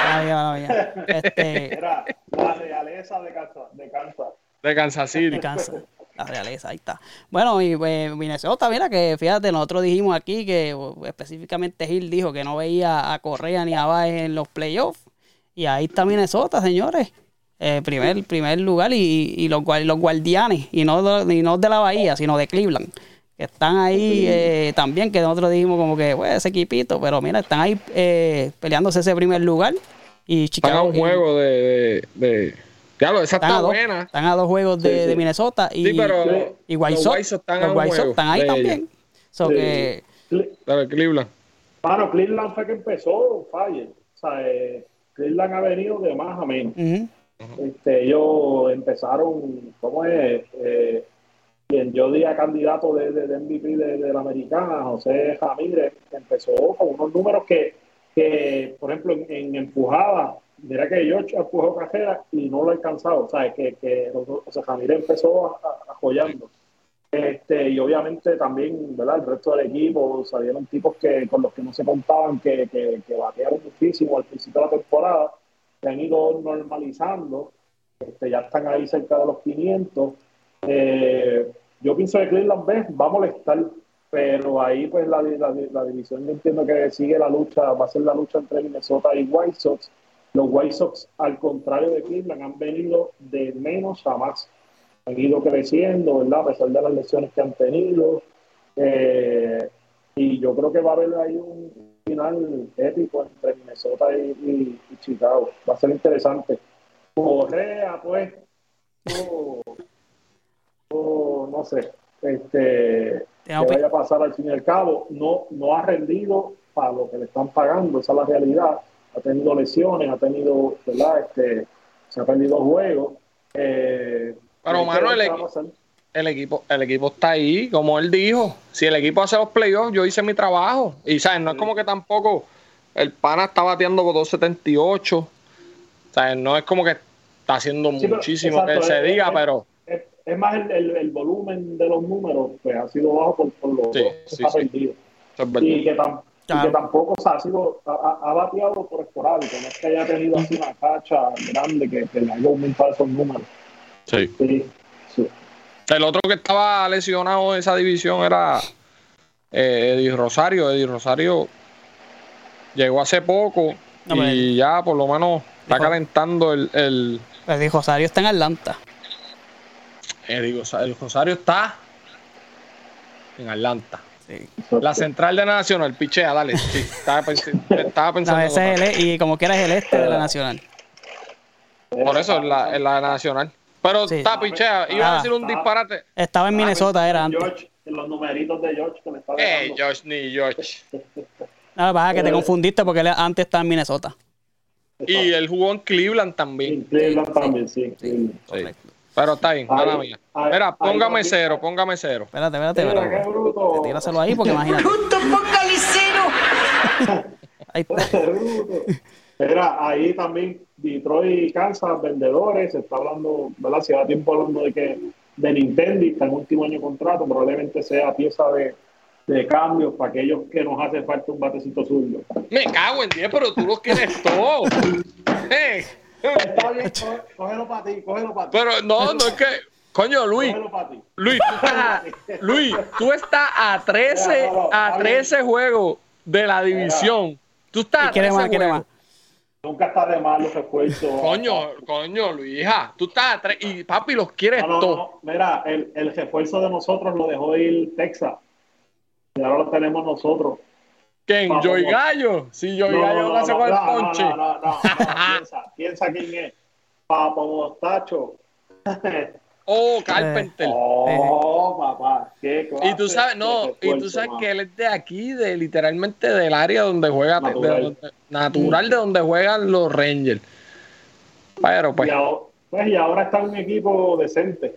Ay, mala mía. Este, Era la realeza de Kansas. De Kansas. De Kansas City. Cansa. La realeza, ahí está. Bueno, y pues, Minnesota, mira que fíjate, nosotros dijimos aquí que uh, específicamente Gil dijo que no veía a Correa ni a Baez en los playoffs. Y ahí está Minnesota, señores. Eh, primer, primer lugar y, y los, los guardianes, y no, de, y no de la Bahía, sino de Cleveland. Que están ahí eh, también, que nosotros dijimos como que, pues, ese equipito, pero mira, están ahí eh, peleándose ese primer lugar. Y Están a Chicago. un y- juego de. de, de- Claro, esa están, está a dos, buena. están a dos juegos de, Sí, sí. de Minnesota. Y, Sí, pero y White los Sox, White Sox están los White Sox están ahí de también. So Sí. que, de Cleveland. Mano, Cleveland fue que empezó Fire. O sea, eh, Cleveland ha venido de más a menos. Este, ellos empezaron, ¿cómo es? Eh, quien yo di a candidato de, de, de MVP de, de la americana, José Ramírez, empezó con unos números que, que por ejemplo, en, en empujada, mira que George empujó carrera y no lo ha alcanzado, ¿sabes? Que, que José Ramírez empezó apoyando. Este, y obviamente también, ¿verdad? El resto del equipo salieron tipos que con los que no se contaban, que, que, que batearon muchísimo al principio de la temporada, se han ido normalizando, este, ya están ahí cerca de los 500. Eh, yo pienso que Cleveland B va a molestar, pero ahí pues la, la, la división yo entiendo que sigue la lucha, va a ser la lucha entre Minnesota y White Sox. Los White Sox, al contrario de Cleveland, han venido de menos a más han ido creciendo, ¿verdad? A pesar de las lesiones que han tenido. Eh, y yo creo que va a haber ahí un final épico entre Minnesota y, y- y Chicago. Va a ser interesante. Correa, pues, no, no, no sé, este, Tengo que vaya a pasar al fin y al cabo. No, no ha rendido para lo que le están pagando, esa es la realidad. Ha tenido lesiones, ha tenido, ¿verdad? Este, se ha perdido juegos. Eh, Pero, ver el. El equipo, el equipo está ahí, como él dijo. Si el equipo hace los playoffs, yo hice mi trabajo. Y, ¿sabes? No es como que tampoco el pana está bateando con 278. ¿Sabes? No es como que está haciendo Sí, pero, muchísimo exacto, que se es- diga, es- pero Es, es más el, el- el volumen de los números, pues ha sido bajo por, por lo Sí, que sí, se ha sí. perdido. Y que, tam- y Claro. que tampoco o sea, ha sido, ha, ha- bateado por esporádico, no es que haya tenido así una cacha grande que, que le haya aumentado esos números. Sí. Sí, sí. El otro que estaba lesionado en esa división era eh, Eddie Rosario. Eddie Rosario llegó hace poco No, y ya por lo menos está Dijo- calentando el, el, dijo, Rosario está en Atlanta. Eddie Rosario. El Rosario está en Atlanta. Sí. La central de Nacional, pichea, dale. Sí, estaba, *laughs* estaba No, pensando. ese es el, e- y como quiera es el este de la Nacional. Por eso es la, la Nacional. Pero Sí. está pichea. Iba a Ah. decir un disparate. Estaba en Minnesota, era antes. George, en los numeritos de George que le está Eh. Josh ni George. No, pasa que te Eh. confundiste porque él antes estaba en Minnesota. Y él jugó en Cleveland En también. Cleveland también, sí. Sí, sí. correcto. Pero está bien, mala mía. ahí póngame cero, póngame cero. Espérate, espérate, Mira, espérate. qué bruto. Tíraselo ahí porque imagínate. Bruto focalicero. *laughs* Ahí está. Mira, ahí también Detroit y Kansas, vendedores, se está hablando, ¿verdad? Se da tiempo hablando de que de Nintendo está en último año de contrato, probablemente sea pieza de, de cambios para aquellos que nos hace falta un batecito suyo. Me cago en 10, pero tú los quieres todos. *laughs* Eh, Está bien, có- cógelo para ti, cógelo para ti. Pero no, no es que. Coño, Luis. Luis, tú estás, Luis, tú estás a 13, a 13 juegos de la división. Tú estás ¿Y a quiere 13 más? ¿Quiere juegos. más? Nunca está de mal los refuerzos. Coño, coño, Luisa, tú estás a 3 y papi los quieres No, no, todos. no. Mira, el, el refuerzo de nosotros lo dejó ir Texas. Y ahora lo tenemos nosotros. ¿Quién? Vamos, Joy. Gallo. Si Joy Gallo no, hace con el no, no, ponche. No, no, no, *laughs* piensa, piensa quién es. Papo Mostacho. *laughs* Oh, Carpenter. Oh, papá. qué Y tú sabes, no, y tú sabes que él es de aquí, de literalmente del área donde juega, de Natural. donde- natural de donde juegan los Rangers. Pero pues, Y ahora, pues, y ahora está un equipo decente.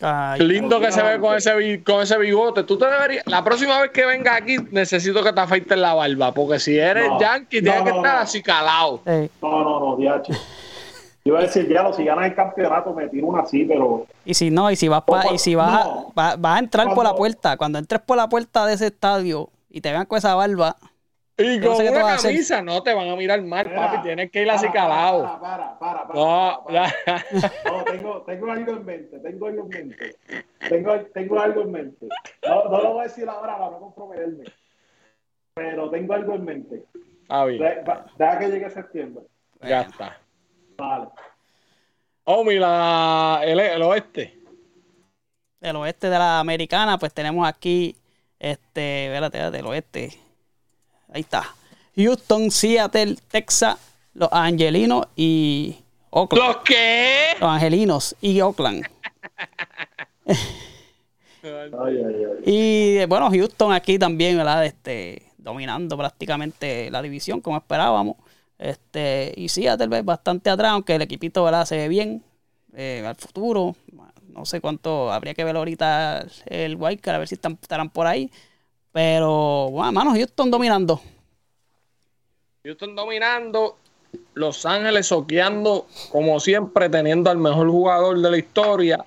Ay, lindo que se ve con ese, con ese bigote. Tú te deberías, la próxima vez que venga aquí, necesito que te afeites la barba, porque si eres No, yankee, no, tienes que no, estar no. así calado. eh, No, no, no, diache. Yo iba a decir, ya, si ganas el campeonato, me tiro una así, pero y si no, y si vas pa- y si vas, vas a entrar por la puerta, cuando entres por la puerta de ese estadio y te vean con esa barba, Y con una camisa no te van a mirar mal, Mira, papi. Tienes que ir así calado. Para, para, para, para, No, para, ya. *laughs* No, tengo, tengo algo en mente, tengo algo en mente. Tengo, tengo algo en mente. No, no lo voy a decir ahora para no comprometerme. Pero tengo algo en mente. Está bien. Deja que llegue septiembre. Ya está. Vale. Omi, la, el, el oeste. Del oeste de la americana, pues tenemos aquí, este, espérate, espérate, del oeste. Ahí está. Houston, Seattle, Texas, Los Angelinos y Oakland. ¿Los qué? Los Angelinos y Oakland. Ay, ay, ay. Y bueno, Houston aquí también, ¿verdad? Este, dominando prácticamente la división como esperábamos. Este, y Seattle ¿ves? bastante atrás, aunque el equipito ¿verdad? se ve bien eh, al futuro. No sé cuánto, habría que ver ahorita el Wildcard, a ver si están, estarán por ahí. Pero, bueno, mano, Houston dominando. Houston dominando. Los Ángeles soqueando, como siempre, teniendo al mejor jugador de la historia.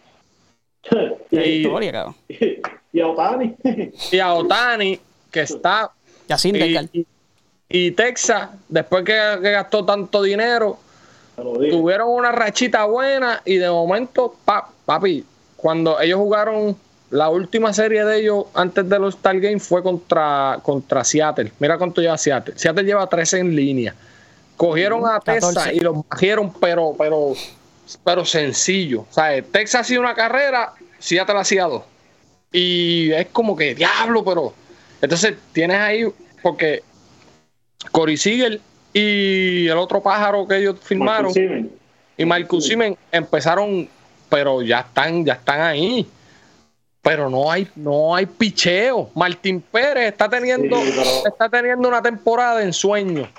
*laughs* y, Y- Victoria, cabrón. *laughs* y a Otani. *laughs* Y a Otani, que está. Y, y- y Texas, después que, que gastó tanto dinero, tuvieron una rachita buena y de momento, pa- papi, cuando ellos jugaron la última serie de ellos antes de los Star Games fue contra, contra Seattle. Mira cuánto lleva Seattle. Seattle lleva 13 en línea. Cogieron a 14. Texas y los bajieron, pero, pero, pero sencillo. O sea, Texas hacía una carrera, Seattle hacía dos. Y es como que, diablo, pero. Entonces tienes ahí, porque Cory Siegel y el otro pájaro que ellos firmaron Marcus y Marcus Simen empezaron, pero ya están, ya están ahí. Pero no hay, no hay picheo. Martín Pérez está teniendo, Sí, pero- está teniendo una temporada de ensueño.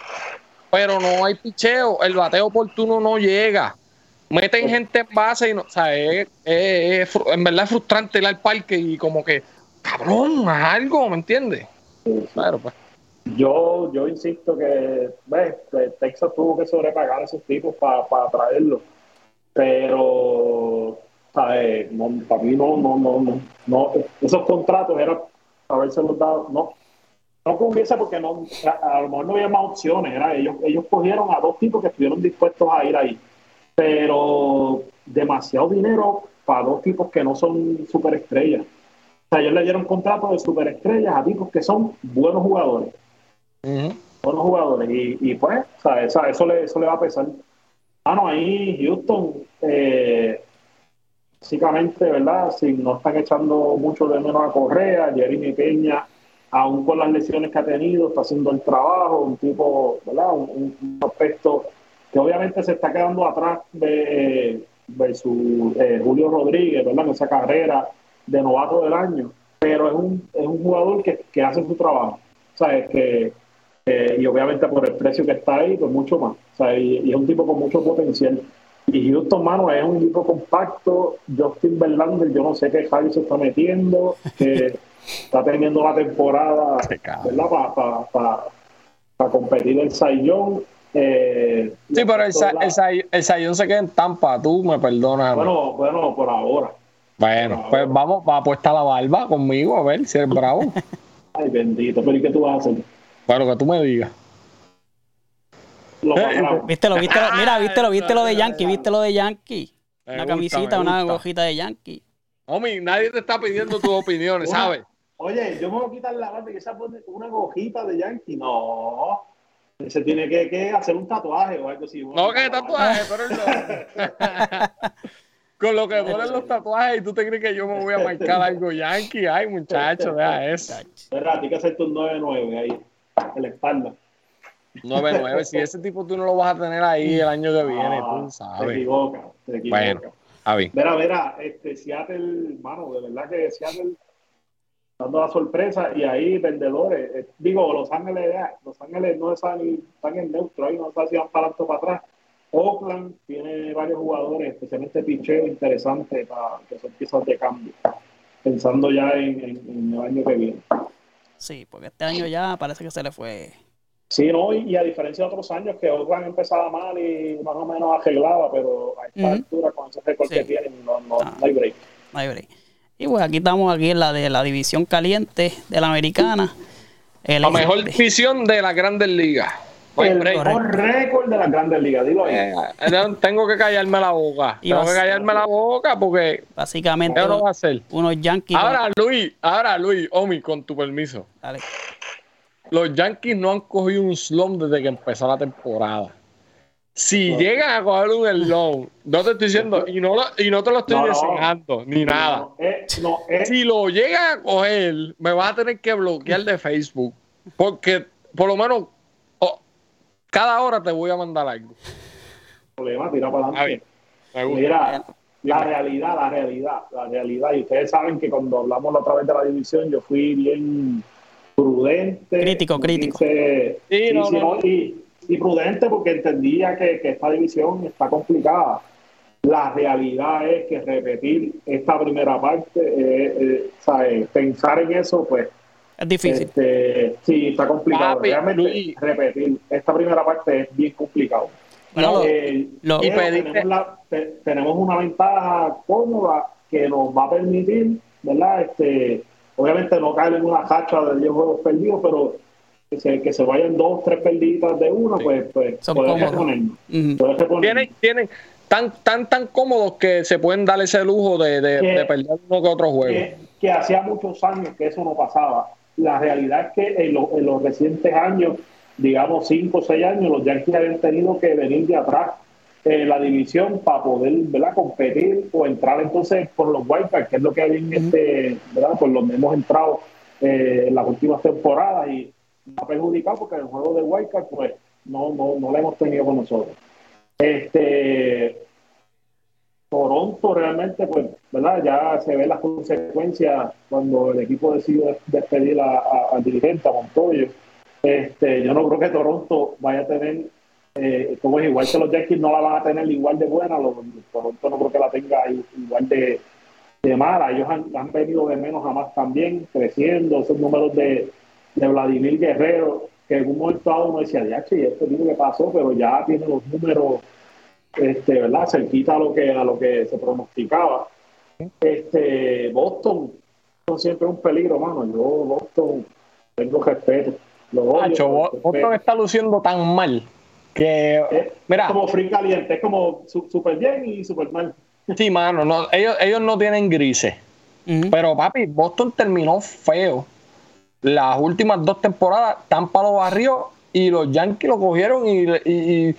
Pero no hay picheo. El bateo oportuno no llega. Meten gente en base y no, o sea, es, es- es fru- en verdad es frustrante ir al parque y como que, cabrón, haz algo, ¿me entiendes? Claro, pues. Yo, yo insisto que, ves, Texas tuvo que sobrepagar a esos tipos para traerlos. Pero, ¿sabes? No, para mí no, no, no, no, no. Esos contratos eran habérselos dado, no. No conviene porque no, a, a lo mejor no había más opciones. Era, ellos, ellos cogieron a dos tipos que estuvieron dispuestos a ir ahí. Pero demasiado dinero para dos tipos que no son superestrellas. O sea, ellos le dieron contratos de superestrellas a tipos que son buenos jugadores buenos jugadores y, y pues o sea, eso, le, eso le va a pesar. Ah, no, ahí Houston, eh, básicamente, ¿verdad? Si no están echando mucho de menos a Correa, Jeremy Peña, aún con las lesiones que ha tenido, está haciendo el trabajo, un tipo, ¿verdad? Un, aspecto que obviamente se está quedando atrás de versus eh, Julio Rodríguez, ¿verdad? En esa carrera de novato del año, pero es un, es un jugador que, que hace su trabajo. O sea, es que y obviamente por el precio que está ahí, pues mucho más. Sea, y, y es un tipo con mucho potencial. Y Houston, mano, es un equipo compacto. Justin Verlander, yo no sé qué Javi se está metiendo, que *laughs* está teniendo la temporada. Para competir el Sayón. Eh, Sí, pero el, sa- la- el, sa- el Sayón se queda en Tampa, tú me perdonas. bueno, bueno, por ahora. Bueno, pues vamos, va a apuestar la barba conmigo a ver si eres bravo. *laughs* Ay, bendito, pero ¿y qué tú vas a hacer? bueno, que tú me digas. Lo Eh. ¿Viste lo, viste lo, *laughs* mira, viste lo, viste lo de Yankee, viste lo de Yankee. Me Una gusta, camisita, una gusta. hojita de Yankee. Homie, nadie te está pidiendo tus opiniones, ¿sabes? Oye, yo me voy a quitar la barba y esa pone una gojita de Yankee. No. Se tiene que, que hacer un tatuaje o algo así. No, que tatuaje, pero no. *laughs* Con lo que ponen los tatuajes y tú te crees que yo me voy a marcar algo yankee. Ay, muchacho, deja eso. Verdad, tienes que hacerte un 9-9 ahí, en la espalda. 9-9, si ese tipo tú no lo vas a tener ahí el año que viene, Ah, tú Te sabes. equivocas, te equivocas. Bueno, Javi. Mira, mira, este, Seattle, mano, de verdad que Seattle dando la sorpresa y ahí vendedores, eh, digo, Los Ángeles, ya, Los Ángeles no están, están en neutro, ahí no saben si van para adelante o para atrás. Oakland tiene varios jugadores, especialmente picheo interesante para que son piezas de cambio, pensando ya en, en- en el año que viene. Sí, porque este año ya parece que se le fue. Sí, no, y, y a diferencia de otros años que Oakland empezaba mal y más o menos arreglaba, pero a esta altura con ese récord que Sí. tienen no, no, Ah. no hay break. no hay break. Y pues aquí estamos aquí en la de la división caliente de la americana. El La mejor este. división de las grandes ligas. El mejor récord de las grandes ligas, dilo ahí. Eh, eh, tengo que callarme la boca. *laughs* Y Tengo que callarme la boca porque Básicamente no va a unos Yankees. Ahora, Luis, ahora, Luis, Omi, con tu permiso. Dale. Los Yankees no han cogido un slump desde que empezó la temporada. Si llegan a coger un slow, no te estoy diciendo, y no, lo- y no te lo estoy No, no. deseando, ni nada. No, no, es- Si lo llegan a coger, me vas a tener que bloquear de Facebook. Porque por lo menos oh, cada hora te voy a mandar algo. problema, tira para adelante. gusta. Mira, la realidad, la realidad, la realidad. Y ustedes saben que cuando hablamos la otra vez de la división, yo fui bien prudente. Crítico, crítico. dice- Sí, sí, no, sí, no. y, y prudente porque entendía que, que esta división está complicada. La realidad es que repetir esta primera parte, eh, eh, ¿sabes? pensar en eso, pues Es difícil. este, sí, está complicado. Papi, Realmente, Luis. repetir esta primera parte es bien complicado. Bueno, Eh, lo- Y tenemos, la- te- tenemos una ventaja cómoda que nos va a permitir, ¿verdad? Este, obviamente no caer en una cacha de 10 juegos perdidos, pero que se, que se vayan dos, tres perdidas de una, pues, pues Son reponernos. Tienen, tienen tan, tan, tan cómodos que se pueden dar ese lujo de, de, Que- de perder uno que otro juego. que, que hacía muchos años que eso no pasaba. La realidad es que en, lo- en los recientes años, digamos cinco o seis años, los Yankees habían tenido que venir de atrás en la división para poder ¿verdad? competir o entrar entonces por los Wildcards, que es lo que habían, este, ¿verdad? por donde hemos entrado eh, en las últimas temporadas y ha perjudicado porque el juego de Wildcard pues no, no, no lo hemos tenido con nosotros. Este, Toronto realmente, pues, ¿verdad? Ya se ven las consecuencias cuando el equipo decidió despedir a- a- al dirigente, a Montoyo. Este, yo no creo que Toronto vaya a tener, eh, como es igual que los Yankees no la van a tener igual de buena, los, Toronto no creo que la tenga igual de, de mala. Ellos han, han venido de menos a más también, creciendo, esos números de, de Vladimir Guerrero, que en un momento dado uno decía, ya, che, este tipo que pasó, pero ya tiene los números este, ¿verdad? cerquita a lo que a lo que se pronosticaba. Este, Boston siempre un peligro, mano. Yo Boston tengo respeto. Lo odio, Nacho. Boston está luciendo tan mal que, Es mira, como free caliente, es como su- super bien y super mal. sí, mano, no, ellos, ellos no tienen grises. Pero papi, Boston terminó feo. Las últimas dos temporadas, Tampa lo barrió y los Yankees lo cogieron y, y- y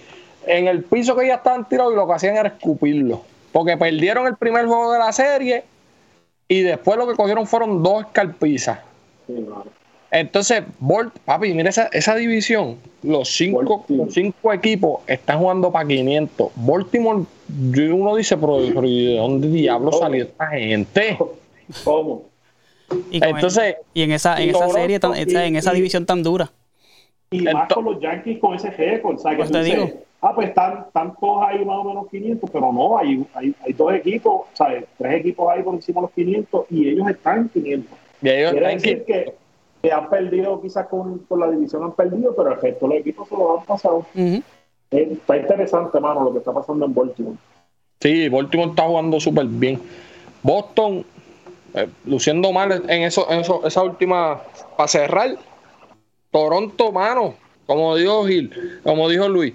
en el piso que ya estaban tirados y lo que hacían era escupirlo. Porque perdieron el primer juego de la serie y después lo que cogieron fueron dos escarpizas. Sí, mano. Entonces, Bolt, papi, mira esa, esa división. Los cinco, los cinco equipos están jugando para 500. Baltimore, yo- uno dice, pero, pero ¿y ¿de dónde diablo salió esta gente? ¿Cómo? Y, entonces, y en esa, en y esa Toronto, serie, tan- y- en esa y- división tan dura. Y más con los Yankees con ese récord, ¿sabes? Pues te dices, digo. ah, pues están, están todos ahí más o menos 500, pero no, hay, hay, hay dos equipos, ¿sabes? Tres equipos ahí por encima de los 500 y ellos están en 500. y ellos Quiere están decir que, que han perdido, quizás con, con la división han perdido, pero el resto de los equipos se lo han pasado. Eh, Está interesante, mano, lo que está pasando en Baltimore. Sí, Baltimore está jugando súper bien. Boston, eh, luciendo mal en eso, en eso, esa última, para cerrar. Toronto, mano, como dijo Gil, como dijo Luis,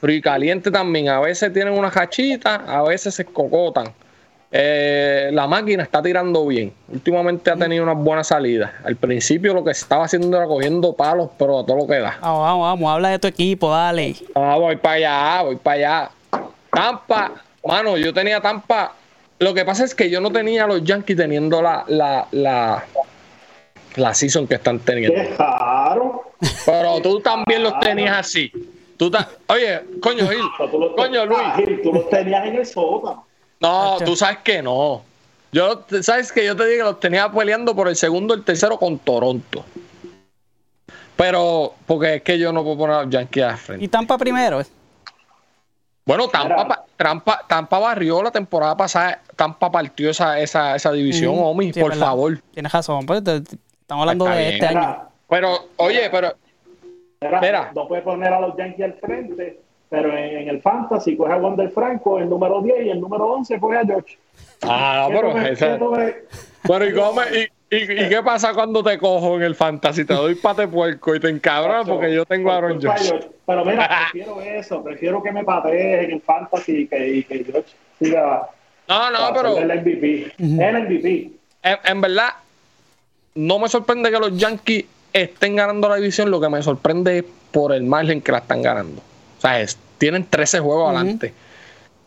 frío y caliente también. A veces tienen una cachita, a veces se escocotan. Eh, la máquina está tirando bien. Últimamente ha tenido unas buenas salidas. Al principio lo que estaba haciendo era cogiendo palos, pero a todo lo que da. Vamos, vamos, vamos, habla de tu equipo, dale. Ah, voy para allá, voy para allá. Tampa, mano, yo tenía Tampa. Lo que pasa es que yo no tenía a los Yankees teniendo la, la, la, la season que están teniendo. ¡Qué raro! Pero tú también los tenías así. Tú ta- Oye, coño, Gil. Coño, Luis. Ah, Gil, tú los tenías en el sótano. No, tú sabes que no. Yo, sabes que yo te dije que los tenía peleando por el segundo y el tercero con Toronto. Pero, porque es que yo no puedo poner a los Yankees al frente. Y Tampa primero. Bueno, Tampa, Tampa, Tampa barrió la temporada pasada. Tampa partió esa, esa, esa división, Ujú. Omi, Sí, por verdad. favor. Tienes razón, pues te- te- estamos hablando Está de bien. este año. Pero, oye, pero Mira. no puedes poner a los Yankees al frente, pero en, en el Fantasy coge a Wander Franco, el número 10 y el número 11 coge a George. Ah, ¿Qué pero, esa- pero ¿y, cómo y, y- y qué pasa cuando te cojo en el fantasy? Te doy pate puerco y te encabronas porque yo tengo a Aaron. George. Pero mira, *laughs* prefiero eso, prefiero que me patees en el Fantasy y que, y que George siga No, no, pero el MVP. El MVP. en, en verdad no me sorprende que los Yankees estén ganando la división. Lo que me sorprende es por el margen que la están ganando. O sea, es tienen 13 juegos adelante.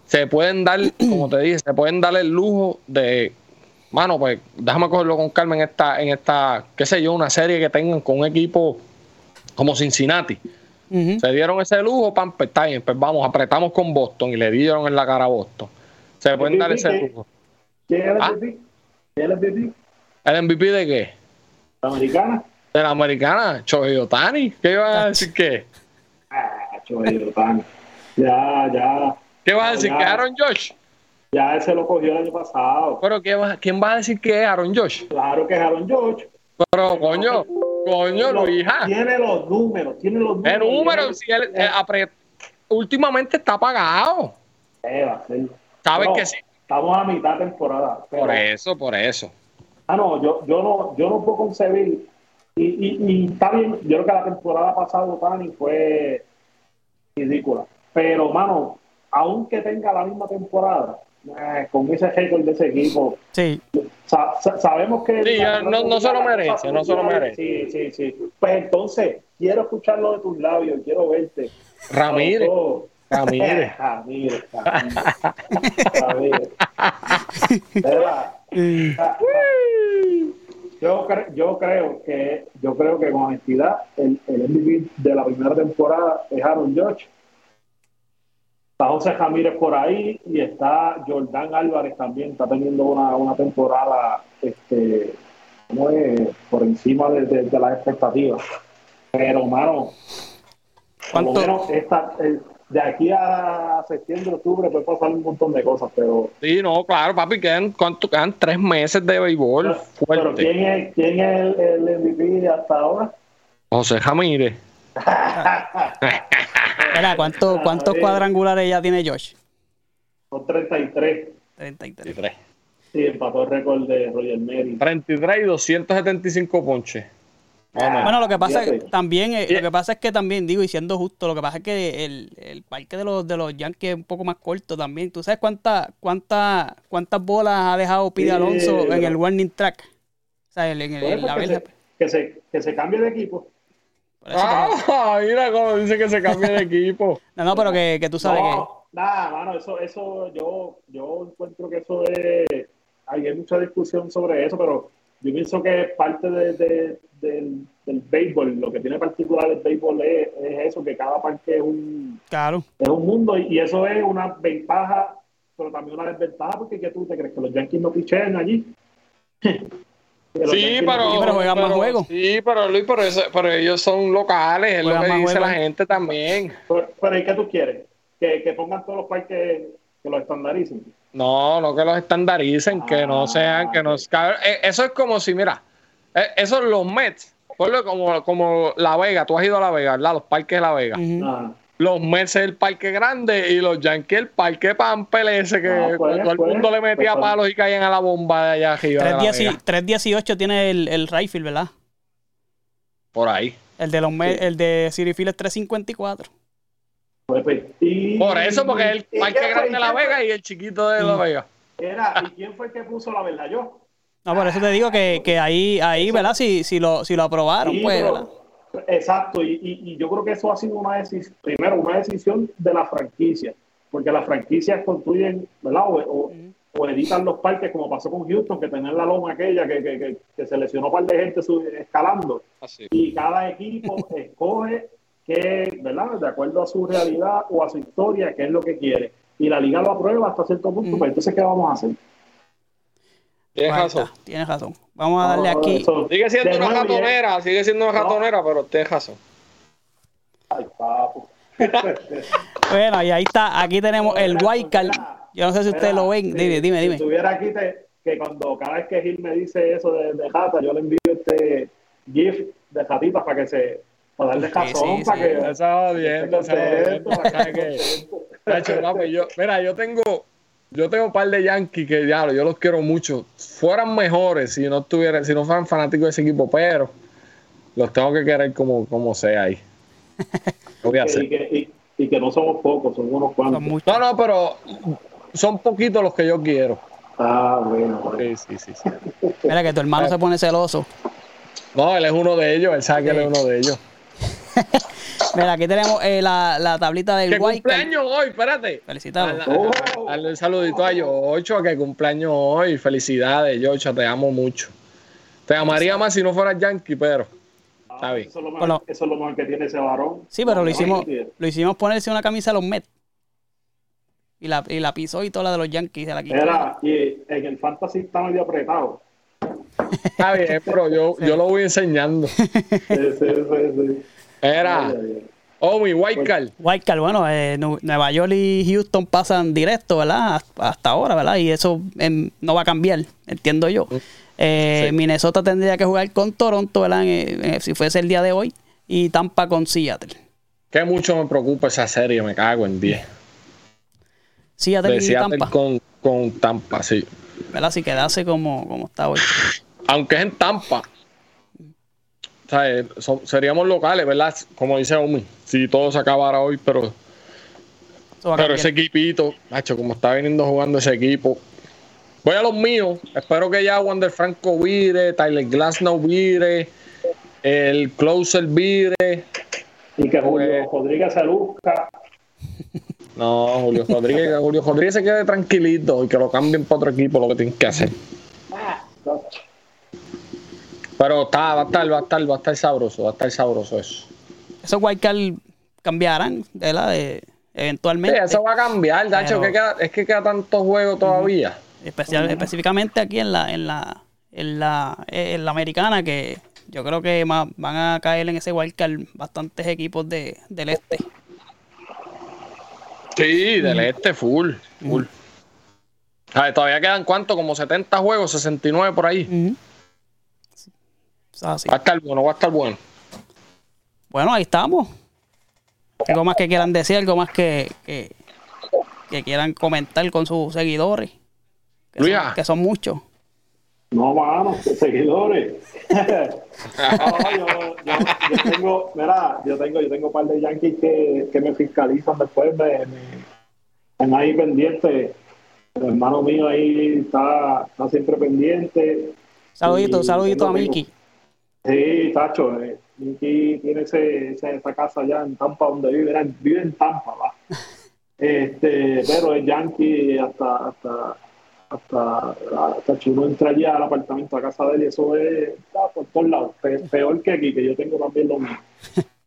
Se pueden dar, *clears throat* como te dije, se pueden dar el lujo de, mano, pues déjame cogerlo con calma en esta, en esta, qué sé yo, una serie que tengan con un equipo como Cincinnati. Se dieron ese lujo, pam, pues, pues vamos, apretamos con Boston y le dieron en la cara a Boston. Se pueden dar ese lujo. ¿Quién es el Ah. MVP? ¿Quién es el MVP? ¿El MVP de qué? ¿La americana? De la americana, Shohei Otani. ¿Qué iba a decir qué? Ah. Ya, ya. ¿Qué vas a decir? Ya. ¿Que Aaron Josh? Ya ese lo cogió el año pasado. Pero ¿qué va- ¿quién va a decir que es Aaron Josh? Claro que es Aaron George. Pero coño, coño, Lo- Luisa. Tiene los números, tiene los números. El número, si él, eh, apre- últimamente está apagado. Eh. Sabes No, que sí. Estamos a mitad de temporada. pero- Por eso, por eso. Ah, no, yo, yo no, yo no puedo concebir. Y, y, y está bien, yo creo que la temporada pasada Otani fue ridícula. Pero, mano, aunque tenga la misma temporada, eh, con ese récord de ese equipo, Sí. sa- sa- sabemos que. Sí, ya no- no se lo merece, no se lo merece. Sí, sí, sí. Pues entonces, quiero escucharlo de tus labios, quiero verte. Ramírez. *laughs* Ramírez. Ramírez, *laughs* Ramírez. Ramírez. *laughs* ¿Verdad? Yo, cre- yo creo que yo creo que con honestidad el, el MVP de la primera temporada es Aaron George. Está José Ramírez por ahí y está Jordán Álvarez también, está teniendo una, una temporada este, ¿cómo es? por encima de, de- de las expectativas. Pero, mano, por lo menos esta, el- de aquí a septiembre, octubre puede pasar un montón de cosas, pero Sí, no, claro, papi, quedan, ¿cuánto? quedan tres meses de béisbol Pero fuerte. ¿quién es, quién es el, el MVP hasta ahora? José Ramírez. Mira, ¿cuánto, *laughs* ¿cuántos cuadrangulares ya tiene Josh? Son 33. 33. 33. Sí, empató el récord de Roger Mary. 33 y 275 ponches. Vamos. Bueno, lo que pasa es también, eh, lo que pasa es que también, digo, y siendo justo, lo que pasa es que el, el parque de los, de los Yankees es un poco más corto también. ¿Tú sabes cuánta, cuánta, cuántas bolas ha dejado Pide Sí, Alonso en el warning track? O sea, en, en el- Pues, la que, se, que, se, que se cambie de equipo. Que- Ah, *laughs* mira cómo dice que se cambie de equipo. *laughs* no, no, pero que, que tú sabes No, nada, mano, eso, eso yo, yo encuentro que eso es. Hay mucha discusión sobre eso, pero yo pienso que parte de, de- del, del béisbol, lo que tiene particular el béisbol es, es eso, que cada parque es un, que, claro. es un mundo y, y eso es una ventaja, pero también una desventaja, porque ¿qué tú te crees? ¿Que los Yankees no pichean allí? *laughs* Que Sí, pero, Sí, pero juegan más juegos. Sí, pero Luis, pero, eso- pero ellos son locales, es lo Juegan que más dice juegos. la gente también. Pero, pero ¿y qué tú quieres? Que, que pongan todos los parques que los estandaricen. No, no que los estandaricen, que Ah, no sean, que no cabrón, eh, Eso es como si, mira, eh, eso es los Mets, ponlo como, como La Vega, tú has ido a La Vega, ¿verdad? Los parques de La Vega. Ujú. Ah, Los Mets es el parque grande y los Yankees el parque Pampel ese que Ah, pues, todo el pues, mundo le metía pues, palos y caían a la bomba de allá arriba. de La 3.18 Vega. 3.18 tiene el, el rifle, ¿verdad? Por ahí. El de los me- el de City Field es 354. Pues, pues, Por eso, porque es el ¿y parque grande ¿Y de La? Vega y el chiquito de La Vega. Era, ¿y quién fue el que puso la verdad? Yo. No, por eso te digo que, que ahí, ahí, ¿verdad? Si, si, lo, si lo aprobaron, Sí, pues, exacto, y, y- y yo creo que eso ha sido una decisión, primero, una decisión de la franquicia, porque las franquicias construyen, ¿verdad? O, o- o editan los parques, como pasó con Houston, que tenían la loma aquella que, que, que, que se lesionó un par de gente escalando, Así. y cada equipo *laughs* escoge que, ¿verdad? De acuerdo a su realidad o a su historia, qué es lo que quiere. Y la liga lo aprueba hasta cierto punto, pues entonces, ¿qué vamos a hacer? Tienes razón. Tienes razón. Vamos a darle No, aquí. eso- Sigue siendo de una nuevo, ratonera, sigue siendo una No. ratonera, pero tienes razón. Ay, papo. *laughs* Bueno, y ahí está. Aquí tenemos el white card. Yo no sé si ustedes lo ven. Dime, si- dime, Si dime. estuviera aquí, te- que cuando cada vez que Gil me dice eso de, de jata, yo le envío este GIF de jatitas para que se. Para darle sí, para sí. que. Esa jodiendo, esa jodiendo. contento, ¿Sabes qué? Nacho, papi, yo, mira, yo tengo, yo tengo un par de Yankees que ya, yo los quiero mucho. Fueran mejores si no estuvieran, si no fueran fanáticos de ese equipo, pero los tengo que querer como, como sea ahí. *laughs* Lo voy a que- hacer. y, que, y- y que no somos pocos, son unos cuantos. Son. No, no, pero son poquitos los que yo quiero. Ah, bueno. bueno. Sí, sí, sí. sí. Mira que tu hermano se pone celoso. No, él es uno de ellos, él sabe que él es uno de ellos. *laughs* Mira, aquí tenemos eh, la, la tablita del White. cumpleaños hoy, espérate. Felicitamos. Dale, dale un saludito a Yocho, que cumpleaños hoy. Felicidades, Yocho, te amo mucho. Te amaría más si no fueras Yankee, pero. Está bien. Eso es, lo Bueno. mejor, eso es lo mejor que tiene ese varón. Sí, pero lo hicimos, lo hicimos ponerse una camisa de los Mets. Y la, y la pisó y toda la de los Yankees. De la. Era, y en el fantasy está medio apretado. Está bien, pero yo, yo lo voy enseñando. Sí, sí, sí, sí. Era. Ay. Oh, mi white card. Wildcard, bueno, eh, Nu- Nueva York y Houston pasan directo, ¿verdad? Hasta- ahora, ¿verdad? Y eso no va a cambiar, entiendo yo. Eh, Sí. Minnesota tendría que jugar con Toronto, ¿verdad? En- en- si fuese el día de hoy. Y Tampa con Seattle. Que mucho me preocupa esa serie, me cago en 10. Seattle De y Seattle Tampa, con, con Tampa, sí. ¿verdad? Si quedase como, como está hoy. Aunque es en Tampa. Sea, eh, son- seríamos locales, ¿verdad? Como dice Omi, si todo se acabara hoy, pero, pero ese equipito, macho, como está viniendo jugando ese equipo. Voy a los míos. Espero que ya Wander Franco vire, Tyler Glasnow vire, el closer vire. Y que Julio Pues- Rodríguez se luzca. *laughs* No, Julio Rodríguez, Julio Rodríguez se quede tranquilito y que lo cambien para otro equipo, lo que tienen que hacer. Pero está, va a estar, va a estar, va a estar sabroso, va a estar sabroso eso. Esos Wildcard cambiarán, ¿verdad? De- Sí, eventualmente. eso va a cambiar, Dacho, que queda- es que queda tanto juego todavía. Especial, específicamente aquí en la, en la, en la, en la americana, que yo creo que ma- van a caer en ese wildcard bastantes equipos de, del este. Sí, del este, full, full. A ver, todavía quedan cuánto, como 70 juegos, 69 por ahí. Así. Va a estar bueno, va a estar bueno. Bueno, ahí estamos. Algo más que quieran decir, algo más que, que, que quieran comentar con sus seguidores. Que son, Luisa. que son muchos. No, mano, seguidores. *laughs* No, yo, yo- yo tengo, mira, yo tengo, yo tengo un par de yankees que, que me fiscalizan después, me, me están ahí pendientes. El hermano mío ahí está, está siempre pendiente. Saludito, Y saludito a tengo- Miki. Sí, Tacho, eh, tiene ese, esa casa allá en Tampa donde vive, vive en Tampa, va. Este, pero es Yankee hasta, hasta, hasta, hasta entra allá al apartamento, a casa de él, y eso es está por todos lados, Pe- peor que aquí, que yo tengo también lo mismo.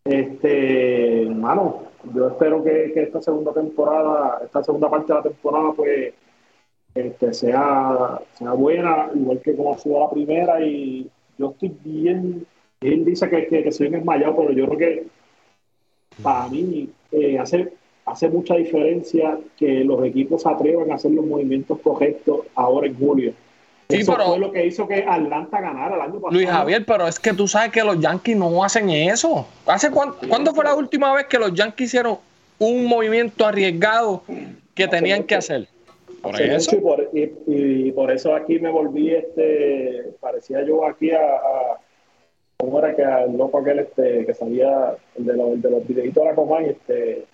Este, hermano, yo espero que, que esta segunda temporada, esta segunda parte de la temporada, pues, este, sea, sea buena, igual que como ha sido la primera, y yo estoy bien, él dice que, que, que soy un desmayado, pero yo creo que para mí eh, hace, hace mucha diferencia que los equipos se atrevan a hacer los movimientos correctos ahora en julio. Sí, Eso pero- fue lo que hizo que Atlanta ganara el año pasado. Luis Javier, pero es que tú sabes que los Yankees no hacen eso. ¿Hace cuán- ¿Cuándo fue la última vez que los Yankees hicieron un movimiento arriesgado que tenían que hacer? Por Sí, eso. sí, por- y, y por eso aquí me volví, este, parecía yo aquí a, a- ¿cómo era que el loco aquel este, que salía, el de, los, el de los videitos de la Comay, este,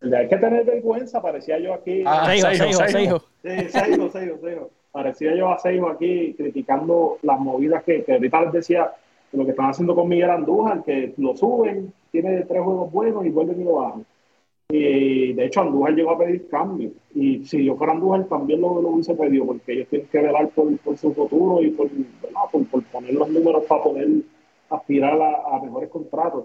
el de hay que tener vergüenza, parecía yo aquí. Ah, Seijo, Seijo, Seijo, Seijo. Seijo. Sí, Seijo, Seijo, Seijo. Parecía yo a Seijo aquí criticando las movidas que, que ahorita les decía lo que están haciendo con Miguel Andújar, que lo suben, tiene tres juegos buenos y vuelven y lo bajan. Y de hecho Andújar llegó a pedir cambio. Y si yo fuera Andújar también lo, lo hubiese pedido, porque ellos tienen que velar por, por su futuro y por, por, por poner los números para poder aspirar a, a mejores contratos.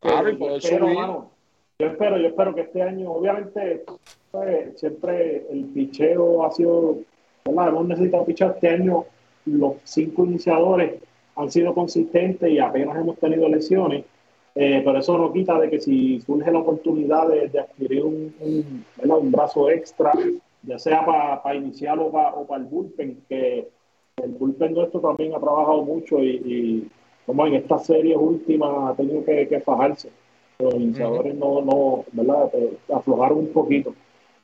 Claro, y subir. mano, yo espero, yo espero que este año, obviamente, pues, siempre el picheo ha sido, ¿verdad? Hemos necesitado pichar este año, los cinco iniciadores han sido consistentes y apenas hemos tenido lesiones, eh, pero eso no quita de que si surge la oportunidad de, de adquirir un, un, un brazo extra, ya sea para iniciar o para el bullpen, que el bullpen nuestro también ha trabajado mucho y, y como en estas series últimas ha tenido que, que fajarse los iniciadores no, no, ¿verdad? Eh, aflojaron un poquito.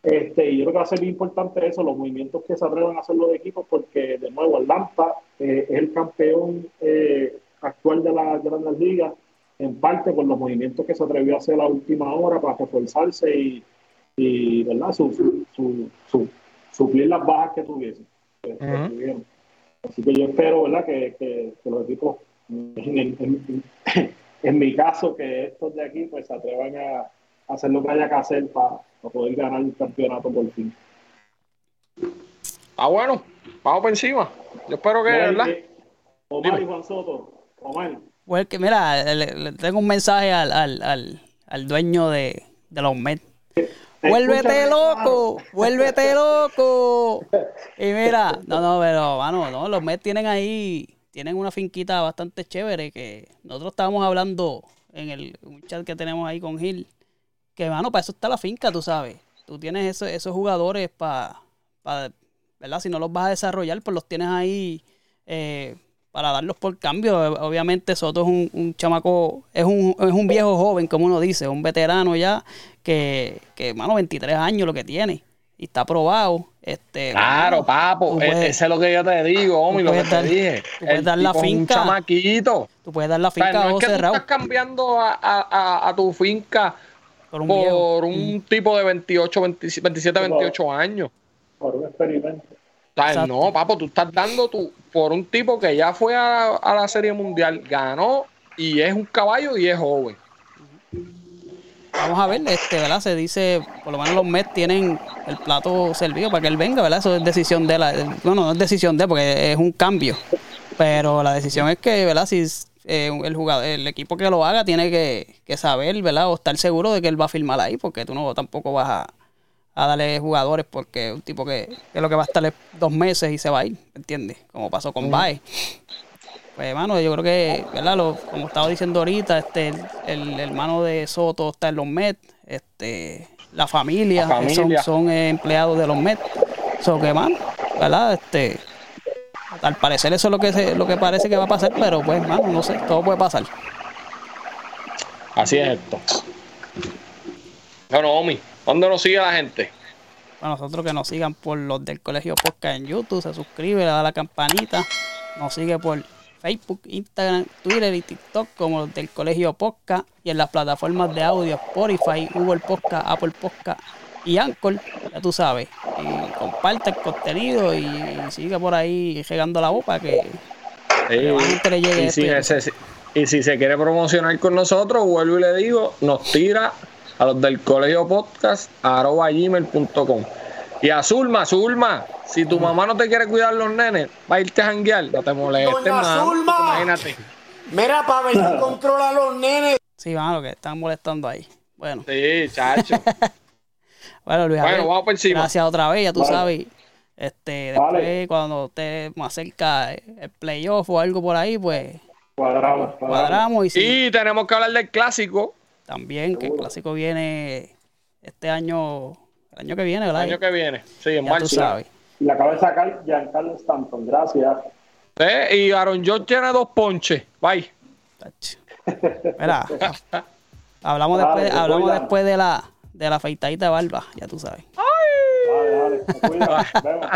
Este, y yo creo que va a ser bien importante eso, los movimientos que se atrevan a hacer los equipos, porque de nuevo Atlanta eh, es el campeón eh, actual de la de las ligas, en parte por los movimientos que se atrevió a hacer a la última hora para reforzarse y, y ¿verdad? Su, su, su- su- suplir las bajas que tuviesen. que- que Ujú. tuvieron. Así que yo espero ¿verdad? Que, que- que los equipos en, en- en- *laughs* en mi caso, que estos de aquí pues se atrevan a, hacer lo que haya que hacer para poder ganar el campeonato por fin. Ah, bueno, vamos por encima. Yo espero que, ¿verdad? Omar y Juan Soto, Omar, Pues que, mira, le, le tengo un mensaje al, al, al, al dueño de, de los Mets. ¡Vuélvete loco! ¡Vuélvete loco! Y mira, no, no, pero, mano, no, los Mets tienen ahí, tienen una finquita bastante chévere que nosotros estábamos hablando en el un chat que tenemos ahí con Gil, que, mano, para eso está la finca, tú sabes. Tú tienes esos, esos jugadores para, ¿verdad? Si no los vas a desarrollar, pues los tienes ahí eh, para darlos por cambio. Obviamente Soto es un, un chamaco, es un, es un viejo joven, como uno dice, un veterano ya, que, que, mano, 23 años lo que tiene. Y está aprobado. Este, Claro, mano, papo, e- puedes- ese es lo que yo te digo, Omi, lo que puedes te dar- dije. tú puedes El dar la es un finca chamaquito. Tú puedes dar la O sea, finca a no es que tú estás cambiando a, a- a- a tu finca por un viejo. por un tipo de 28, 27, 27, 28 años. por un experimento. Exacto. no, papo, tú estás dando tu, por un tipo que ya fue a, a la Serie Mundial, ganó y es un caballo y es joven. Vamos a ver, este, ¿verdad? Se dice, por lo menos los Mets tienen el plato servido para que él venga, ¿verdad? Eso es decisión de la. Bueno, no es decisión de, porque es un cambio. Pero la decisión es que, ¿verdad? Si eh, el jugador, el equipo que lo haga tiene que, que saber, ¿verdad? O estar seguro de que él va a firmar ahí, porque tú no tampoco vas a, a darle jugadores porque es un tipo que, que lo que va a estar es dos meses y se va a ir, ¿entiendes? Como pasó con Bae. Pues, hermano, yo creo que, ¿verdad? Lo- como estaba diciendo ahorita, este, el, hermano de Soto está en los Mets, este, la familia, La familia. son, son eh, empleados de los Mets. So que, mano, ¿verdad? Este, al parecer eso es lo que, se- lo que parece que va a pasar, pero pues, mano, no sé, todo puede pasar. Así es esto. Bueno, Omi, ¿dónde nos sigue la gente? Para nosotros que nos sigan por los del Colegio Podcast en YouTube, se suscribe, le da la campanita, nos sigue por Facebook, Instagram, Twitter y TikTok como los del Colegio Podcast y en las plataformas de audio Spotify, Google Podcast, Apple Podcast y Anchor, ya tú sabes. Y comparte el contenido y sigue por ahí regando la boca que que gente le llegue si y si se quiere promocionar con nosotros, vuelvo y le digo, nos tira a los del colegio podcast arroba gmail.com. Y a Zulma, Zulma, si tu mamá no te quiere cuidar los nenes, va a irte a janguear, no te molestes, Zulma. Imagínate. Mira, para ver si controla a los nenes. Sí, mano, que están molestando ahí. Bueno, Sí, chacho. *laughs* bueno, Luis Bueno, vamos por encima. gracias otra vez, ya tú Vale. sabes. Este, después, Vale. cuando esté más cerca el playoff o algo por ahí, pues Cuadramos, cuadramos. cuadramos y sí, Y tenemos que hablar del clásico también que el clásico viene este año, el año que viene, el ¿verdad? año que viene. Sí, en ya tú marzo. sabes. Y la acaba de sacar Giancarlo Stanton, gracias. Sí, y Aaron George tiene dos ponches. Bye. Mira, *laughs* hablamos Dale, después, hablamos después de la de la afeitadita de barba, ya tú sabes. Dale, dale, te cuidas, *laughs* nos vemos.